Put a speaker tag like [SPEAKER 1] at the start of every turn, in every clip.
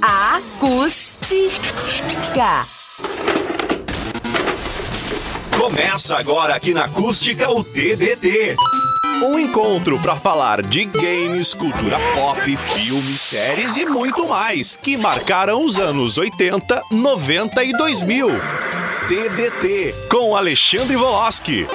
[SPEAKER 1] Acústica.
[SPEAKER 2] Começa agora aqui na Acústica o TBT. Um encontro para falar de games, cultura pop, filmes, séries e muito mais que marcaram os anos 80, 90 e 2000. TBT com Alexandre Voloski.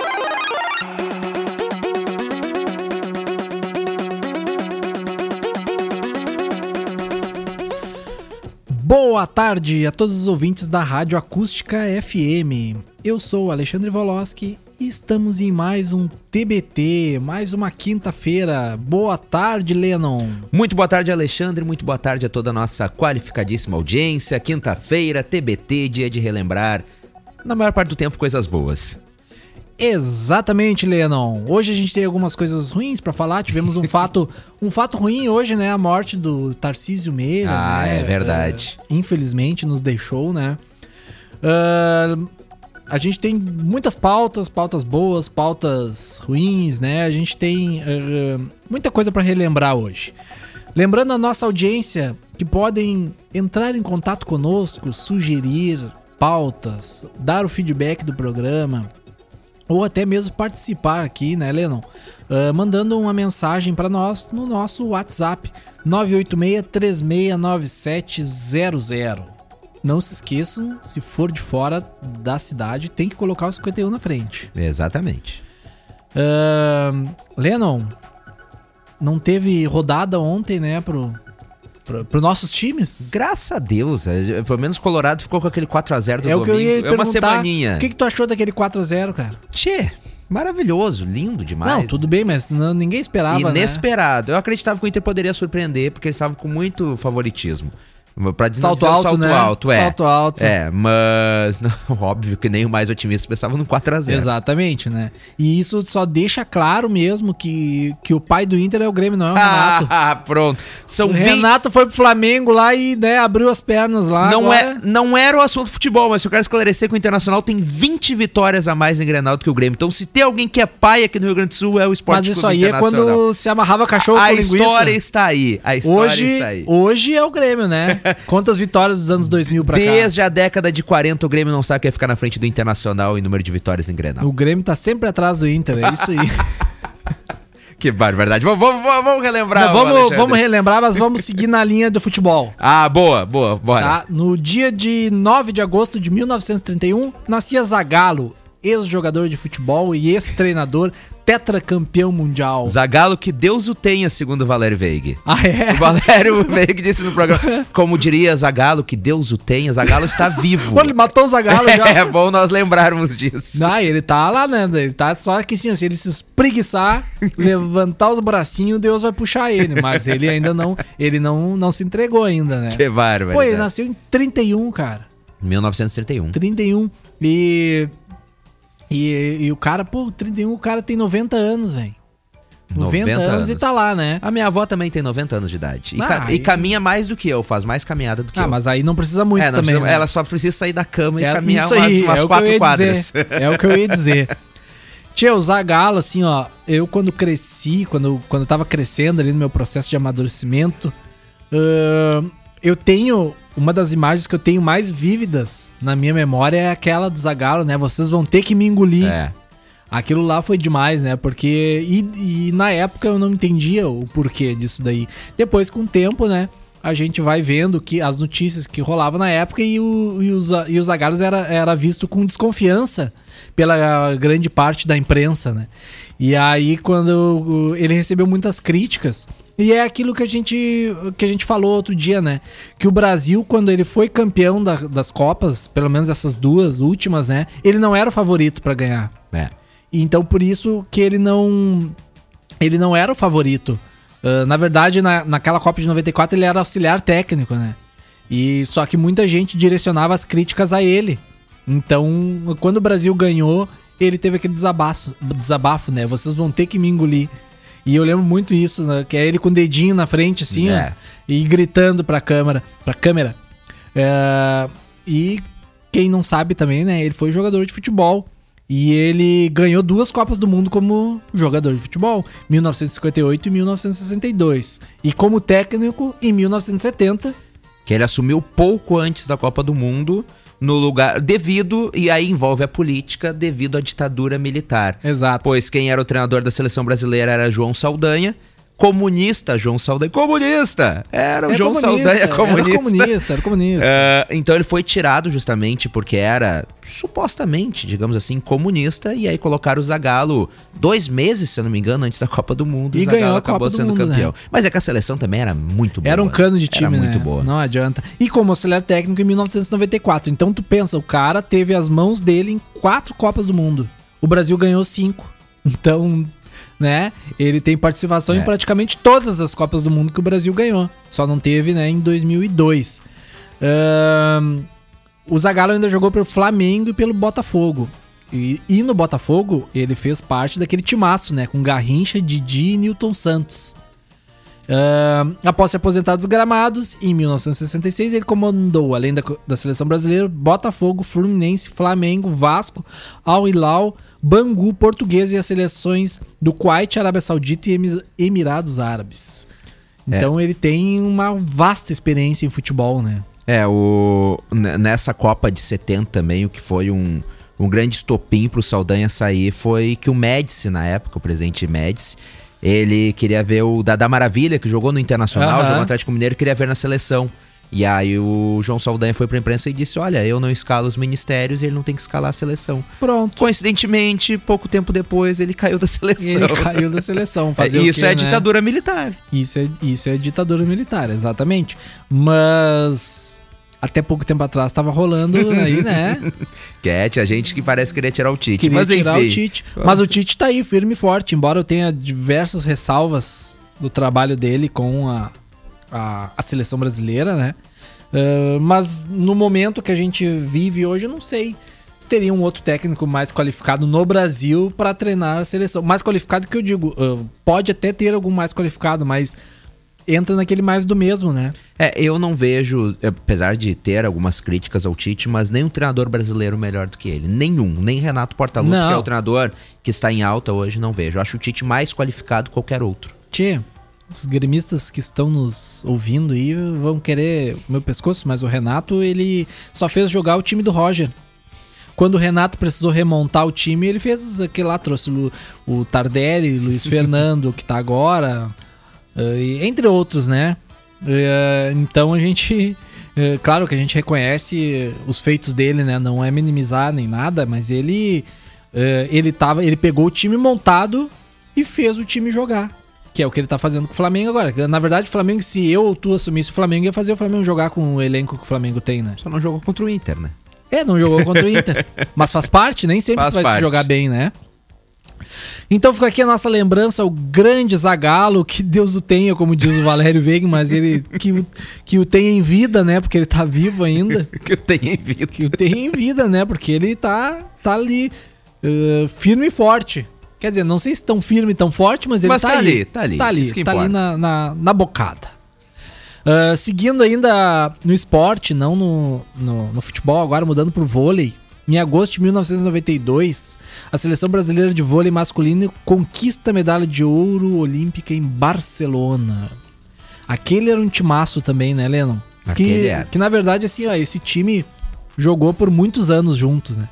[SPEAKER 3] Boa tarde a todos os ouvintes da Rádio Acústica FM. Eu sou Alexandre Voloski e estamos em mais um TBT, mais uma quinta-feira. Boa tarde, Lennon.
[SPEAKER 4] Muito boa tarde, Alexandre. Muito boa tarde a toda a nossa qualificadíssima audiência. Quinta-feira, TBT, dia de relembrar, na maior parte do tempo, coisas boas.
[SPEAKER 3] Exatamente, Lennon. Hoje a gente tem algumas coisas ruins para falar. Tivemos um fato, um fato ruim hoje, né? A morte do Tarcísio Meira.
[SPEAKER 4] Ah,
[SPEAKER 3] né?
[SPEAKER 4] é verdade.
[SPEAKER 3] Uh, infelizmente nos deixou, né? Uh, a gente tem muitas pautas, pautas boas, pautas ruins, né? A gente tem uh, muita coisa para relembrar hoje. Lembrando a nossa audiência que podem entrar em contato conosco, sugerir pautas, dar o feedback do programa ou até mesmo participar aqui, né, Lennon? Uh, mandando uma mensagem para nós no nosso WhatsApp 986-369700. Não se esqueçam, se for de fora da cidade, tem que colocar o 51 na frente.
[SPEAKER 4] Exatamente.
[SPEAKER 3] Uh, Lennon, não teve rodada ontem, né, pro, para nossos times?
[SPEAKER 4] Graças a Deus. é, Pelo menos Colorado ficou com aquele 4x0 do
[SPEAKER 3] É o que eu ia
[SPEAKER 4] domingo. É uma semaninha.
[SPEAKER 3] O que, que tu achou daquele 4x0, cara?
[SPEAKER 4] Tchê, maravilhoso, lindo demais.
[SPEAKER 3] Não, tudo bem, mas não- ninguém esperava, né?
[SPEAKER 4] Inesperado. Eu acreditava que o Inter poderia surpreender, porque eles estavam com muito favoritismo. Pra dizer,
[SPEAKER 3] Salto alto,
[SPEAKER 4] salto
[SPEAKER 3] né?
[SPEAKER 4] alto, é.
[SPEAKER 3] Salto alto.
[SPEAKER 4] É, mas não, óbvio que nem o mais otimista pensava no 4x0.
[SPEAKER 3] Exatamente, né? E isso só deixa claro mesmo que, que o pai do Inter é o Grêmio, não é o Renato.
[SPEAKER 4] Ah, pronto. São
[SPEAKER 3] o
[SPEAKER 4] 20
[SPEAKER 3] Renato foi pro Flamengo lá e né, abriu as pernas lá.
[SPEAKER 4] Não,
[SPEAKER 3] agora-
[SPEAKER 4] é, não era o assunto futebol, mas eu quero esclarecer que o Internacional tem 20 vitórias a mais em Grenal do que o Grêmio. Então, se tem alguém que é pai aqui no Rio Grande do Sul, é o Esporte
[SPEAKER 3] Mas isso aí é quando se amarrava cachorro
[SPEAKER 4] A
[SPEAKER 3] com linguiça.
[SPEAKER 4] história está aí. A história
[SPEAKER 3] Hoje,
[SPEAKER 4] está aí.
[SPEAKER 3] hoje é o Grêmio, né? Quantas vitórias dos anos 2000 pra cá?
[SPEAKER 4] Desde a década de 40, o Grêmio não sabe o que é ficar na frente do Internacional em número de vitórias em Grenal.
[SPEAKER 3] O Grêmio tá sempre atrás do Inter, é isso aí.
[SPEAKER 4] Que barbaridade. Vamos, vamos, vamos- relembrar.
[SPEAKER 3] Não, vamos, vamos relembrar, mas vamos seguir na linha do futebol.
[SPEAKER 4] Ah, boa, boa, bora.
[SPEAKER 3] Tá? No dia de 9 de agosto de 1931, nascia Zagallo, ex-jogador de futebol e ex-treinador, tetracampeão mundial.
[SPEAKER 4] Zagalo, que Deus o tenha, segundo o Valério Veig.
[SPEAKER 3] Ah, é?
[SPEAKER 4] O Valério Veig disse no programa, como diria Zagalo, que Deus o tenha, Zagalo está vivo.
[SPEAKER 3] Pô, ele matou o Zagallo já.
[SPEAKER 4] É bom nós lembrarmos disso.
[SPEAKER 3] Não, ele tá lá, né? Ele tá só que assim, se ele se espreguiçar, levantar os bracinhos, Deus vai puxar ele. Mas ele ainda não, ele não, não se entregou ainda, né?
[SPEAKER 4] Que bárbaro.
[SPEAKER 3] Pô, ele nasceu em 31, cara.
[SPEAKER 4] 1931.
[SPEAKER 3] 31. E, e. E o cara, pô, 31, o cara tem 90 anos, velho. 90,
[SPEAKER 4] 90
[SPEAKER 3] anos,
[SPEAKER 4] anos.
[SPEAKER 3] e tá lá, né?
[SPEAKER 4] A minha avó também tem 90 anos de idade. E,
[SPEAKER 3] Ah,
[SPEAKER 4] ca-
[SPEAKER 3] e-
[SPEAKER 4] caminha mais do que eu, faz mais caminhada do que
[SPEAKER 3] Ah,
[SPEAKER 4] eu.
[SPEAKER 3] mas aí não precisa muito
[SPEAKER 4] É, não
[SPEAKER 3] também.
[SPEAKER 4] precisa-
[SPEAKER 3] né?
[SPEAKER 4] Ela só precisa sair da cama e
[SPEAKER 3] É
[SPEAKER 4] caminhar
[SPEAKER 3] isso
[SPEAKER 4] umas,
[SPEAKER 3] aí,
[SPEAKER 4] umas
[SPEAKER 3] é que eu
[SPEAKER 4] quatro quadras.
[SPEAKER 3] dizer. É o que eu ia dizer. Tia, o Zagalo, assim, ó, eu quando cresci, quando, quando eu tava crescendo ali no meu processo de amadurecimento, ahn, eu tenho. Uma das imagens que eu tenho mais vívidas na minha memória é aquela do Zagalo, né? Vocês vão ter que me engolir.
[SPEAKER 4] É.
[SPEAKER 3] Aquilo lá foi demais, né? Porque. E, e na época eu não entendia o porquê disso daí. Depois, com o tempo, né? A gente vai vendo que as notícias que rolavam na época e, o, e os, e os Zagalos era, era visto com desconfiança pela grande parte da imprensa, né? E aí, quando ele recebeu muitas críticas, e é aquilo que a gente, que a gente falou outro dia, né? Que o Brasil, quando ele foi campeão da- das Copas, pelo menos essas duas últimas, né? Ele não era o favorito pra ganhar.
[SPEAKER 4] É.
[SPEAKER 3] Então por isso que ele não ele não era o favorito. Ah, na verdade, na, naquela Copa de 94 ele era auxiliar técnico, né? E só que muita gente direcionava as críticas a ele. Então, quando o Brasil ganhou, ele teve aquele desabafo, desabafo, né? Vocês vão ter que me engolir. E eu lembro muito isso, né? Que é ele com o dedinho na frente, assim,
[SPEAKER 4] É.
[SPEAKER 3] ó, e gritando pra câmera. Pra câmera. É, e quem não sabe também, né? Ele foi jogador de futebol. E ele ganhou duas Copas do Mundo como jogador de futebol, 1958 e 1962. E como técnico em 1970,
[SPEAKER 4] Que ele assumiu pouco antes da Copa do Mundo, no lugar. devido, e aí envolve a política, devido à ditadura militar.
[SPEAKER 3] Exato.
[SPEAKER 4] Pois quem era o treinador da seleção brasileira era João Saldanha. Comunista, João Saldanha. Comunista! Era o
[SPEAKER 3] É
[SPEAKER 4] João
[SPEAKER 3] comunista,
[SPEAKER 4] Saldanha comunista.
[SPEAKER 3] Era comunista, era comunista.
[SPEAKER 4] É, então ele foi tirado justamente porque era supostamente, digamos assim, comunista. E aí colocaram o Zagallo dois meses, se eu não me engano, antes da Copa do Mundo.
[SPEAKER 3] E ganhou a
[SPEAKER 4] acabou
[SPEAKER 3] Copa do
[SPEAKER 4] sendo
[SPEAKER 3] Mundo,
[SPEAKER 4] campeão.
[SPEAKER 3] né?
[SPEAKER 4] Mas é que a seleção também era muito boa.
[SPEAKER 3] Era um cano de time,
[SPEAKER 4] Era muito
[SPEAKER 3] né?
[SPEAKER 4] boa.
[SPEAKER 3] Não adianta. E como auxiliar técnico em 1994. Então tu pensa, o cara teve as mãos dele em quatro Copas do Mundo. O Brasil ganhou cinco. Então, né? Ele tem participação
[SPEAKER 4] É.
[SPEAKER 3] em praticamente todas as Copas do Mundo que o Brasil ganhou. Só não teve, né, em 2002. Ahn, o Zagallo ainda jogou pelo Flamengo e pelo Botafogo. E, e no Botafogo, ele fez parte daquele timaço, né? Com Garrincha, Didi e Newton Santos. Ahn, após se aposentar dos gramados, em 1966 ele comandou, além da, da seleção brasileira, Botafogo, Fluminense, Flamengo, Vasco, Al Hilal, Bangu, Portuguesa e as seleções do Kuwait, Arábia Saudita e Emi- Emirados Árabes. Então ele tem uma vasta experiência em futebol, né?
[SPEAKER 4] É, o, nessa Copa de 70 também, o que foi um, um grande estopim pro Saldanha sair foi que o Médici, na época, o presidente Médici, ele queria ver o Dada Maravilha, que jogou no Internacional,
[SPEAKER 3] Aham.
[SPEAKER 4] jogou no Atlético Mineiro, queria ver na seleção. E aí o João Saldanha foi pra imprensa e disse, olha, eu não escalo os ministérios e ele não tem que escalar a seleção.
[SPEAKER 3] Pronto.
[SPEAKER 4] Coincidentemente, pouco tempo depois, ele caiu da seleção.
[SPEAKER 3] Ele caiu da seleção.
[SPEAKER 4] É,
[SPEAKER 3] Fazer
[SPEAKER 4] isso
[SPEAKER 3] quê,
[SPEAKER 4] é
[SPEAKER 3] né?
[SPEAKER 4] ditadura militar.
[SPEAKER 3] Isso é, isso é ditadura militar, exatamente. Mas até pouco tempo atrás tava rolando aí, né?
[SPEAKER 4] Que é, tinha gente que parece querer tirar o Tite.
[SPEAKER 3] Queria
[SPEAKER 4] Mas
[SPEAKER 3] tirar
[SPEAKER 4] enfim.
[SPEAKER 3] o Tite. Mas o Tite tá aí, firme e forte. Embora eu tenha diversas ressalvas do trabalho dele com a, a, a seleção brasileira, né? Ah, mas no momento que a gente vive hoje, eu não sei se teria um outro técnico mais qualificado no Brasil para treinar a seleção. Mais qualificado que eu digo, ah, pode até ter algum mais qualificado, mas entra naquele mais do mesmo, né?
[SPEAKER 4] É, eu não vejo, apesar de ter algumas críticas ao Tite, mas nenhum treinador brasileiro melhor do que ele. Nenhum. Nem Renato Portaluppi, que é o treinador que está em alta hoje, não vejo. Eu acho o Tite mais qualificado que qualquer outro.
[SPEAKER 3] Tchê, os gremistas que estão nos ouvindo aí vão querer o meu pescoço, mas o Renato, ele só fez jogar o time do Roger. Quando o Renato precisou remontar o time, ele fez aquele lá, trouxe o, o Tardelli, Luiz Fernando, que tá agora, entre outros, né? Eh, Então a gente. eh, Claro que a gente reconhece os feitos dele, né? Não é minimizar nem nada, mas ele. eh, Ele, tava, ele pegou o time montado e fez o time jogar. Que é o que ele tá fazendo com o Flamengo agora. Na verdade, o Flamengo, se eu ou tu assumisse o Flamengo, ia fazer o Flamengo jogar com o elenco que o Flamengo tem, né?
[SPEAKER 4] Só não jogou contra o Inter, né?
[SPEAKER 3] É, não jogou contra o Inter. Mas faz parte, nem sempre
[SPEAKER 4] Faz
[SPEAKER 3] vai
[SPEAKER 4] parte.
[SPEAKER 3] se jogar bem, né? Então fica aqui a nossa lembrança, o grande Zagalo, que Deus o tenha, como diz o Valério Veiga, mas ele que, o- que o tenha em vida, né? Porque ele tá vivo ainda.
[SPEAKER 4] Que eu tenho em vida.
[SPEAKER 3] Que o tenha em vida, né? Porque ele tá, tá ali, eh, firme e forte. Quer dizer, não sei se tão firme e tão forte, mas ele
[SPEAKER 4] Mas
[SPEAKER 3] tá,
[SPEAKER 4] tá
[SPEAKER 3] aí.
[SPEAKER 4] ali, tá ali,
[SPEAKER 3] Tá ali, tá ali na, na, na bocada. Ah, seguindo ainda no esporte, não no, no, no futebol, agora mudando pro vôlei. Em agosto de 1992, a seleção brasileira de vôlei masculino conquista a medalha de ouro olímpica em Barcelona. Aquele era um timaço também, né, Lennon?
[SPEAKER 4] Aquele
[SPEAKER 3] que,
[SPEAKER 4] era.
[SPEAKER 3] que na verdade, assim, ó, esse time jogou por muitos anos juntos, né?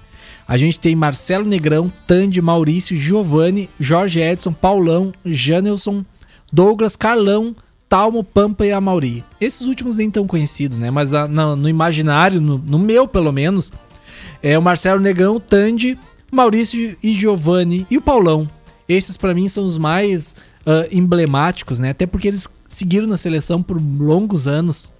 [SPEAKER 3] A gente tem Marcelo Negrão, Tandy, Maurício, Giovanni, Jorge Edson, Paulão, Janelson, Douglas, Carlão, Talmo, Pampa e Amauri. Esses últimos nem tão conhecidos, né? Mas ah, no, no imaginário, no, no meu pelo menos, é o Marcelo Negrão, o Tandy, Maurício e Giovanni e o Paulão. Esses pra mim são os mais ah, emblemáticos, né? Até porque eles seguiram na seleção por longos anos.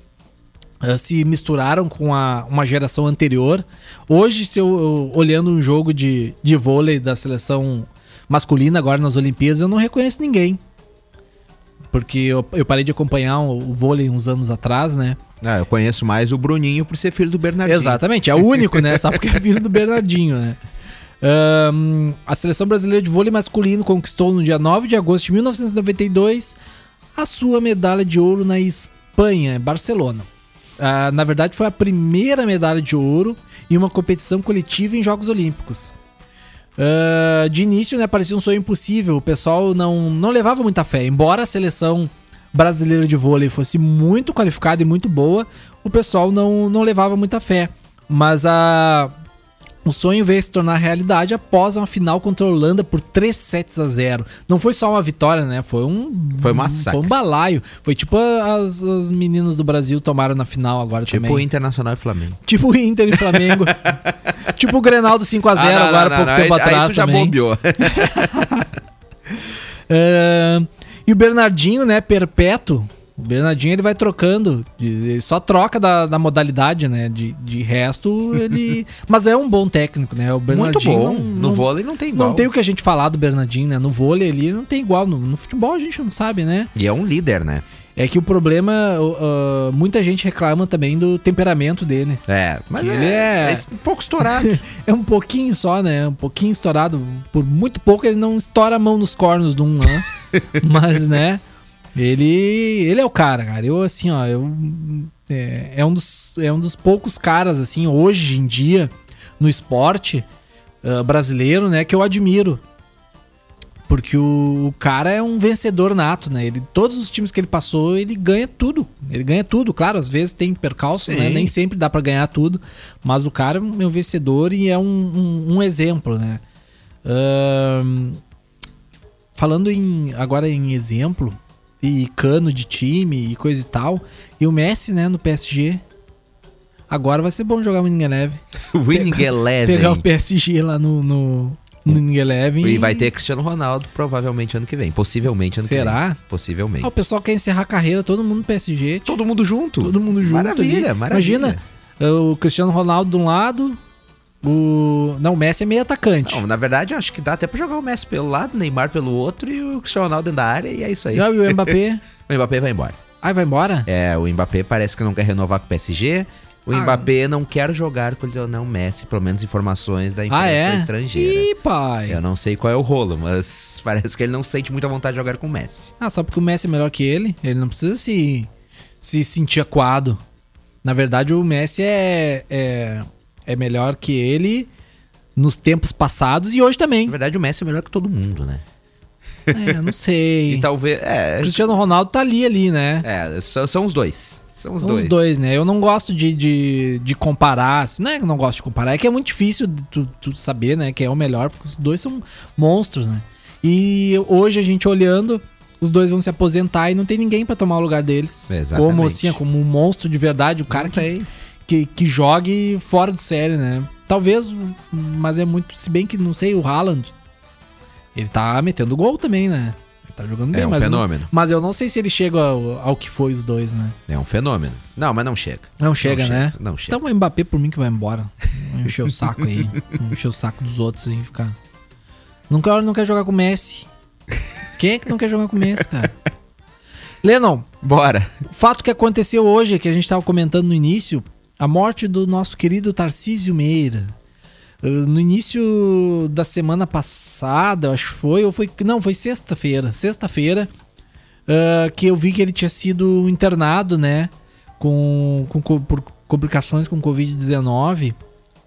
[SPEAKER 3] ah, se misturaram com a, uma geração anterior. Hoje, se eu, eu olhando um jogo de, de vôlei da seleção masculina agora nas Olimpíadas, eu não reconheço ninguém. Porque eu, eu parei de acompanhar o, o vôlei uns anos atrás, né?
[SPEAKER 4] Ah, eu conheço mais o Bruninho por ser filho do Bernardinho.
[SPEAKER 3] Exatamente, é o único, né? Só porque é filho do Bernardinho, né? Ahn, a seleção brasileira de vôlei masculino conquistou no dia 9 de agosto de 1992 a sua medalha de ouro na Espanha, em Barcelona. Ah, na verdade, foi a primeira medalha de ouro em uma competição coletiva em Jogos Olímpicos. Ah, de início, né, parecia um sonho impossível. O pessoal não, não levava muita fé. Embora a seleção brasileira de vôlei fosse muito qualificada e muito boa, o pessoal não, não levava muita fé. Mas a o sonho veio se tornar realidade após uma final contra a Holanda por 3 sets a 0. Não foi só uma vitória, né? Foi um
[SPEAKER 4] Foi um massacre.
[SPEAKER 3] Foi um balaio. Foi tipo as, as meninas do Brasil tomaram na final agora
[SPEAKER 4] Tipo
[SPEAKER 3] também.
[SPEAKER 4] Internacional e Flamengo.
[SPEAKER 3] Tipo o Inter e Flamengo. tipo o Grenal do 5 a 0
[SPEAKER 4] Ah, não,
[SPEAKER 3] agora
[SPEAKER 4] não,
[SPEAKER 3] pouco
[SPEAKER 4] não,
[SPEAKER 3] tempo
[SPEAKER 4] aí-
[SPEAKER 3] atrás
[SPEAKER 4] aí tu já
[SPEAKER 3] também.
[SPEAKER 4] bombeou.
[SPEAKER 3] É, e o Bernardinho, né, perpétuo. O Bernardinho ele vai trocando, ele só troca da, da modalidade, né? De, de resto, ele. Mas é um bom técnico, né? O
[SPEAKER 4] Muito
[SPEAKER 3] Bernardinho.
[SPEAKER 4] bom.
[SPEAKER 3] não-
[SPEAKER 4] no
[SPEAKER 3] não-
[SPEAKER 4] vôlei não tem igual.
[SPEAKER 3] Não tem o que a gente falar do Bernardinho, né? No vôlei ali não tem igual. No, no futebol a gente não sabe, né?
[SPEAKER 4] E é um líder, né?
[SPEAKER 3] É que o problema, uh, muita gente reclama também do temperamento dele.
[SPEAKER 4] É, mas é,
[SPEAKER 3] ele é-
[SPEAKER 4] é um pouco estourado.
[SPEAKER 3] É um pouquinho só, né? Um pouquinho estourado. Por muito pouco ele não estoura a mão nos cornos de um, né? Mas, né? Ele, ele é o cara, cara. Eu, assim, ó, eu, é, é um dos, é um dos poucos caras, assim, hoje em dia, no esporte ah, brasileiro, né, que eu admiro. Porque o, o cara é um vencedor nato, né? Ele, todos os times que ele passou, ele ganha tudo. Ele ganha tudo. Claro, às vezes tem percalço, né? Nem sempre dá pra ganhar tudo. Mas o cara é um vencedor e é um, um, um exemplo, né? Ahn, falando em, agora em exemplo, e cano de time e coisa e tal, e o Messi, né, no PSG. Agora vai ser bom jogar o Winning Eleven.
[SPEAKER 4] Winning Eleven.
[SPEAKER 3] Pegar o PSG lá no, no, no Eleven.
[SPEAKER 4] E vai ter Cristiano Ronaldo provavelmente ano que vem. Possivelmente ano que
[SPEAKER 3] Será?
[SPEAKER 4] vem. Possivelmente.
[SPEAKER 3] Ah, o pessoal quer encerrar a carreira, todo mundo no PSG.
[SPEAKER 4] Todo mundo junto.
[SPEAKER 3] Todo mundo junto.
[SPEAKER 4] Maravilha,
[SPEAKER 3] ali.
[SPEAKER 4] maravilha.
[SPEAKER 3] Imagina, o Cristiano Ronaldo de um lado, o. Não, o Messi é meio atacante.
[SPEAKER 4] Não, na verdade, eu acho que dá até pra jogar o Messi pelo lado, o Neymar pelo outro e o Cristiano Ronaldo dentro da área e é isso aí.
[SPEAKER 3] E o Mbappé.
[SPEAKER 4] O Mbappé vai embora.
[SPEAKER 3] Ai, vai embora?
[SPEAKER 4] É, o Mbappé parece que não quer renovar com o PSG. O
[SPEAKER 3] Ah.
[SPEAKER 4] Mbappé não quer jogar com o Lionel Messi, pelo menos informações da imprensa
[SPEAKER 3] Ah, é?
[SPEAKER 4] estrangeira.
[SPEAKER 3] Ih, pai.
[SPEAKER 4] Eu não sei qual é o rolo, mas parece que ele não sente muita vontade de jogar com o Messi.
[SPEAKER 3] Ah, só porque o Messi é melhor que ele, ele não precisa se, se sentir acuado. Na verdade, o Messi é, é, é melhor que ele nos tempos passados e hoje também.
[SPEAKER 4] Na verdade, o Messi é melhor que todo mundo, né?
[SPEAKER 3] É, não sei.
[SPEAKER 4] E talvez. É,
[SPEAKER 3] O Cristiano Ronaldo tá ali, ali, né?
[SPEAKER 4] é são, são os dois. São os
[SPEAKER 3] São
[SPEAKER 4] dois.
[SPEAKER 3] Os dois, né? Eu não gosto de, de, de comparar. assim, Não é que eu não gosto de comparar, é que é muito difícil tu, tu saber, né? Que é o melhor, porque os dois são monstros, né? E hoje a gente olhando, os dois vão se aposentar e não tem ninguém pra tomar o lugar deles.
[SPEAKER 4] Exatamente.
[SPEAKER 3] Como assim, como um monstro de verdade, o cara que. Que, que jogue fora de série, né? Talvez, mas é muito. Se bem que não sei, o Haaland. Ele tá metendo gol também, né? Ele tá jogando bem,
[SPEAKER 4] É um
[SPEAKER 3] mas. eu não-
[SPEAKER 4] fenômeno.
[SPEAKER 3] mas eu não sei se ele chega ao, ao que foi os dois, né?
[SPEAKER 4] É um fenômeno. Não, mas não chega.
[SPEAKER 3] Não chega,
[SPEAKER 4] Não
[SPEAKER 3] né?
[SPEAKER 4] Não chega.
[SPEAKER 3] Então o Mbappé por mim que vai embora. Encher o saco aí. Encher o saco dos outros e ficar. Não quer, não quer jogar com o Messi. Quem é que não quer jogar com o Messi, cara? Lennon,
[SPEAKER 4] Bora.
[SPEAKER 3] o fato que aconteceu hoje, que a gente tava comentando no início, a morte do nosso querido Tarcísio Meira. Uh, No início da semana passada, acho que foi, ou foi. Não, foi sexta-feira. Sexta-feira, uh, que eu vi que ele tinha sido internado, né? Com, com, co- por complicações com Covid-19.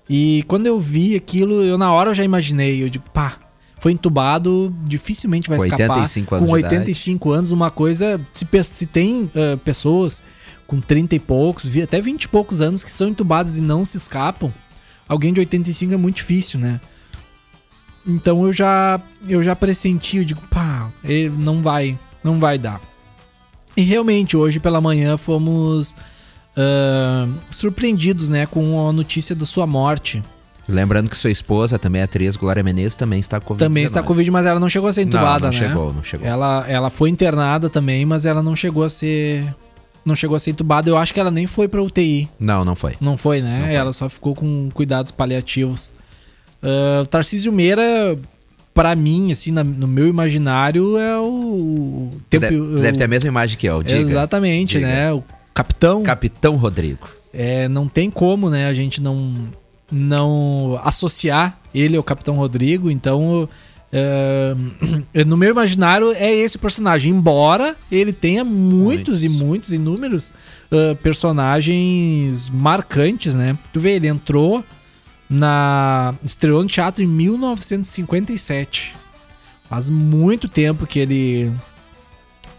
[SPEAKER 3] E quando eu vi aquilo, eu na hora eu já imaginei. Eu digo, pá, foi entubado, dificilmente vai
[SPEAKER 4] Com
[SPEAKER 3] escapar.
[SPEAKER 4] 85 anos
[SPEAKER 3] com
[SPEAKER 4] de idade.
[SPEAKER 3] 85 anos, uma coisa. Se, se tem ah, pessoas com 30 e poucos, vi- até 20 e poucos anos que são entubadas e não se escapam, alguém de 85 é muito difícil, né? Então eu já eu já pressenti, eu digo, pá, ele não vai, não vai dar. E realmente hoje pela manhã fomos ah, surpreendidos, né, com a notícia da sua morte.
[SPEAKER 4] Lembrando que sua esposa, também atriz, Glória Menezes, também está com Covid.
[SPEAKER 3] Também está com Covid, mas ela não chegou a ser entubada,
[SPEAKER 4] não, não
[SPEAKER 3] né?
[SPEAKER 4] chegou, não chegou.
[SPEAKER 3] Ela, ela foi internada também, mas ela não chegou a ser. Não chegou a ser entubada. Eu acho que ela nem foi pra UTI.
[SPEAKER 4] Não, não foi.
[SPEAKER 3] Não foi, né?
[SPEAKER 4] Não foi.
[SPEAKER 3] Ela só ficou com cuidados paliativos. O Tarcísio Meira, pra mim, assim, na- no meu imaginário, é o. Tempo,
[SPEAKER 4] deve, tu deve ter a mesma imagem que eu, diga.
[SPEAKER 3] Exatamente,
[SPEAKER 4] Diga.
[SPEAKER 3] né? O capitão.
[SPEAKER 4] Capitão Rodrigo.
[SPEAKER 3] É, não tem como, né, a gente não, não associar ele ao Capitão Rodrigo, então é, no meu imaginário é esse personagem, embora ele tenha muitos,
[SPEAKER 4] Muitos.
[SPEAKER 3] e muitos, inúmeros ah, personagens marcantes, né? Tu vê, ele entrou na. estreou no teatro em 1957. Faz muito tempo que ele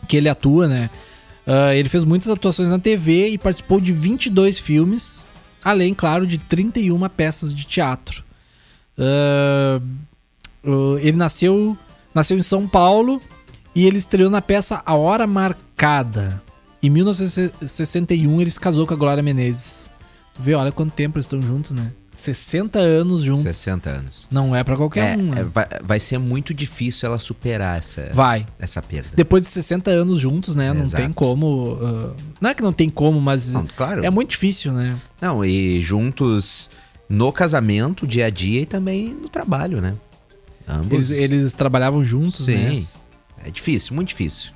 [SPEAKER 3] que ele atua, né? Ah, ele fez muitas atuações na TV e participou de 22 filmes, além, claro, de 31 peças de teatro. Ah, ele nasceu, nasceu em São Paulo e ele estreou na peça A Hora Marcada. Em 1961 ele se casou com a Glória Menezes. Tu vê, olha quanto tempo eles estão juntos, né? 60 anos juntos.
[SPEAKER 4] 60 anos.
[SPEAKER 3] Não é pra qualquer
[SPEAKER 4] É,
[SPEAKER 3] um, né?
[SPEAKER 4] é, vai, vai ser muito difícil ela superar essa,
[SPEAKER 3] Vai.
[SPEAKER 4] essa perda.
[SPEAKER 3] Depois de 60 anos juntos, né? Não
[SPEAKER 4] Exato.
[SPEAKER 3] tem como. ah, não é que não tem como, mas
[SPEAKER 4] Não, claro.
[SPEAKER 3] é muito difícil, né?
[SPEAKER 4] Não, e juntos no casamento, dia a dia e também no trabalho, né? Ambos.
[SPEAKER 3] Eles, eles trabalhavam juntos,
[SPEAKER 4] Sim.
[SPEAKER 3] né?
[SPEAKER 4] É difícil, muito difícil.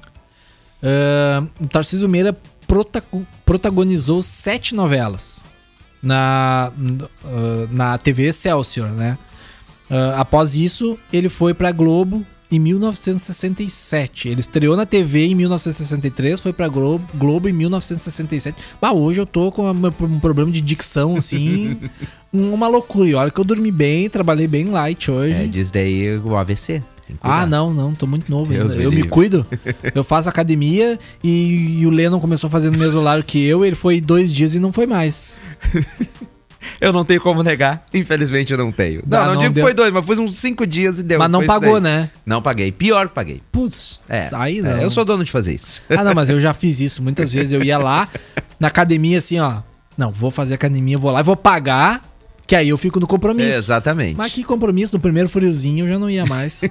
[SPEAKER 3] O Tarcísio Meira prota- protagonizou sete novelas na, ah, na TV Excelsior, né? Ah, após isso, ele foi pra Globo em 1967. Ele estreou na TV em 1963, foi pra Globo, Globo em 1967. Bah, hoje eu tô com um problema de dicção, assim, uma loucura. E olha que eu dormi bem, trabalhei bem light hoje.
[SPEAKER 4] É, diz daí o AVC.
[SPEAKER 3] Ah, não, não, tô muito novo
[SPEAKER 4] Deus
[SPEAKER 3] ainda.
[SPEAKER 4] me
[SPEAKER 3] Eu me
[SPEAKER 4] livre.
[SPEAKER 3] cuido. Eu faço academia e, e o Lennon começou fazendo o mesmo horário que eu. Ele foi dois dias e não foi mais.
[SPEAKER 4] Eu não tenho como negar. Infelizmente eu não tenho. Não,
[SPEAKER 3] Ah,
[SPEAKER 4] não,
[SPEAKER 3] não
[SPEAKER 4] digo que
[SPEAKER 3] deu.
[SPEAKER 4] foi dois, mas foi uns cinco dias e deu.
[SPEAKER 3] Mas não pagou, né?
[SPEAKER 4] Não paguei. Pior que paguei.
[SPEAKER 3] Putz,
[SPEAKER 4] É,
[SPEAKER 3] aí
[SPEAKER 4] é,
[SPEAKER 3] não.
[SPEAKER 4] eu sou dono de fazer isso.
[SPEAKER 3] Ah, não, mas eu já fiz isso muitas vezes. Eu ia lá na academia assim, ó. Não, vou fazer academia, vou lá e vou pagar, que aí eu fico no compromisso.
[SPEAKER 4] Exatamente.
[SPEAKER 3] Mas que compromisso, no primeiro friozinho eu já não ia mais.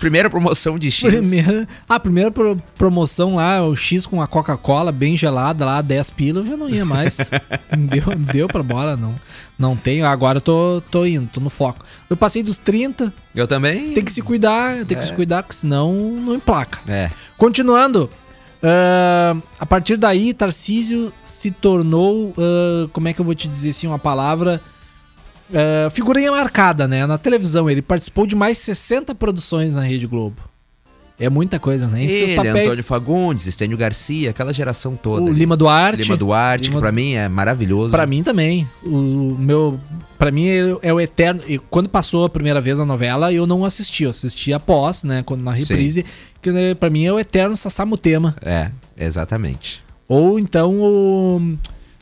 [SPEAKER 4] Primeira promoção de X.
[SPEAKER 3] Primeira, a primeira pro- promoção lá, o X com a Coca-Cola bem gelada lá, 10 pila, eu já não ia mais. deu, deu pra bola, não. Não tenho, agora eu tô, tô indo, tô no foco. Eu passei dos 30,
[SPEAKER 4] Eu também.
[SPEAKER 3] tem que se cuidar, tem que se cuidar, porque senão não emplaca.
[SPEAKER 4] É.
[SPEAKER 3] Continuando, ah, a partir daí, Tarcísio se tornou, ah, como é que eu vou te dizer assim, uma palavra, ah, figurinha marcada, né? Na televisão, ele participou de mais 60 produções na Rede Globo. É muita coisa, né? Entre seus
[SPEAKER 4] Ele,
[SPEAKER 3] papéis,
[SPEAKER 4] Antônio Fagundes, Estênio Garcia, aquela geração toda.
[SPEAKER 3] o
[SPEAKER 4] ali.
[SPEAKER 3] Lima Duarte.
[SPEAKER 4] Lima Duarte,
[SPEAKER 3] Lima-
[SPEAKER 4] que pra mim é maravilhoso.
[SPEAKER 3] Pra mim também. O meu. Pra mim é o eterno. e Quando passou a primeira vez a novela, eu não assisti. Eu assisti após, né? Quando na reprise. Que né, pra mim é o eterno Sassamutema.
[SPEAKER 4] É, exatamente.
[SPEAKER 3] Ou então o.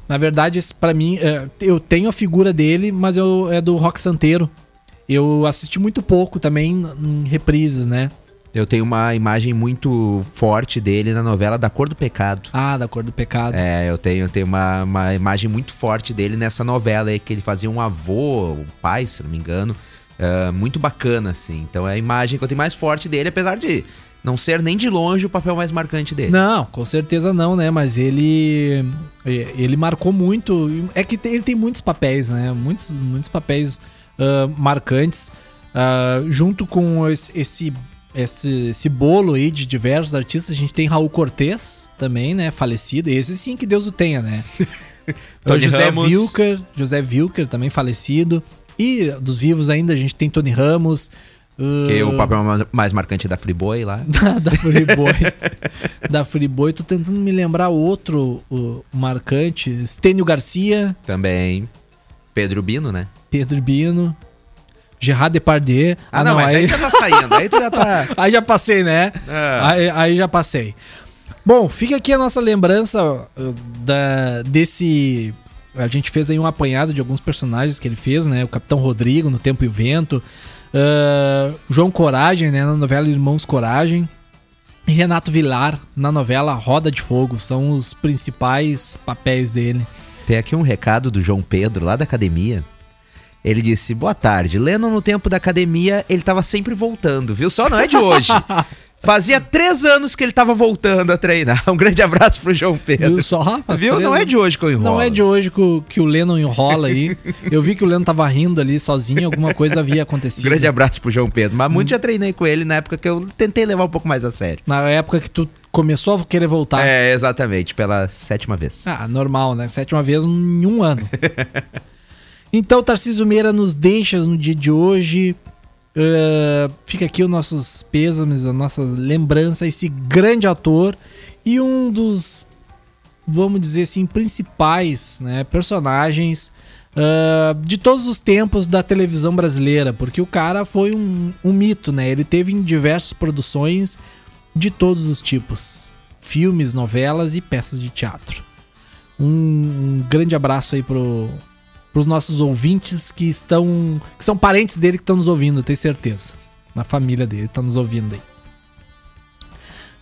[SPEAKER 3] Na verdade, pra mim. é, eu tenho a figura dele, mas eu, é do Rock Santeiro. Eu assisti muito pouco também em reprises, né?
[SPEAKER 4] Eu tenho uma imagem muito forte dele na novela Da Cor do Pecado.
[SPEAKER 3] Ah, da cor do pecado.
[SPEAKER 4] É, eu tenho, eu tenho uma, uma imagem muito forte dele nessa novela aí, que ele fazia um avô, um pai, se não me engano. É, muito bacana, assim. Então é a imagem que eu tenho mais forte dele, apesar de não ser nem de longe o papel mais marcante dele.
[SPEAKER 3] Não, com certeza não, né? Mas ele ele marcou muito. É que ele tem muitos papéis, né? Muitos, muitos papéis ah, marcantes. Ah, junto com esse, esse, esse, esse bolo aí de diversos artistas, a gente tem Raul Cortez também, né? Falecido. Esse sim que Deus o tenha, né?
[SPEAKER 4] Tony
[SPEAKER 3] José
[SPEAKER 4] Ramos.
[SPEAKER 3] Wilker, José Wilker também falecido. E dos vivos ainda a gente tem Tony Ramos.
[SPEAKER 4] Que
[SPEAKER 3] ah,
[SPEAKER 4] o papel ma- mais marcante é da Friboi lá.
[SPEAKER 3] da, da Freeboy. da Freeboy. Tô tentando me lembrar outro o, marcante. Stênio Garcia,
[SPEAKER 4] Também. Pedro Bino, né?
[SPEAKER 3] Pedro Bino, Gerard Depardieu.
[SPEAKER 4] Ah, não, mas aí... já tá saindo. Aí tu já tá.
[SPEAKER 3] aí já passei, né?
[SPEAKER 4] Ah.
[SPEAKER 3] Aí, aí já passei. Bom, fica aqui a nossa lembrança da, desse. A gente fez aí um apanhado de alguns personagens que ele fez, né? O Capitão Rodrigo no Tempo e o Vento. Uh, João Coragem, né? Na novela Irmãos Coragem. E Renato Vilar na novela Roda de Fogo. São os principais papéis dele.
[SPEAKER 4] Tem aqui um recado do João Pedro, lá da academia. Ele disse: Boa tarde. Lennon, no tempo da academia, ele tava sempre voltando, viu? Só não é de hoje. Fazia três anos que ele tava voltando a treinar. Um grande abraço pro João Pedro.
[SPEAKER 3] Viu só? Faz
[SPEAKER 4] Viu? Não é de hoje que eu enrolo.
[SPEAKER 3] Não é de hoje que o, que o Lennon enrola aí. Eu vi que o Lennon tava rindo ali sozinho, alguma coisa havia
[SPEAKER 4] Um
[SPEAKER 3] acontecido.
[SPEAKER 4] grande abraço pro João Pedro. Mas
[SPEAKER 3] Hum.
[SPEAKER 4] muito já treinei com ele na época que eu tentei levar um pouco mais a sério.
[SPEAKER 3] Na época que tu começou a querer voltar.
[SPEAKER 4] É, exatamente, pela sétima vez.
[SPEAKER 3] Ah, normal, né? Sétima vez em um ano. então, Tarcísio Meira nos deixa no dia de hoje. Uh, fica aqui os nossos pêsames, a nossa lembrança, esse grande ator e um dos, vamos dizer assim, principais né, personagens uh, de todos os tempos da televisão brasileira, porque o cara foi um, um mito, né? Ele teve em diversas produções de todos os tipos. filmes, novelas e peças de teatro. Um, um grande abraço aí pro, pros nossos ouvintes que estão. que são parentes dele que estão nos ouvindo, tenho certeza. Na família dele, estão nos ouvindo aí.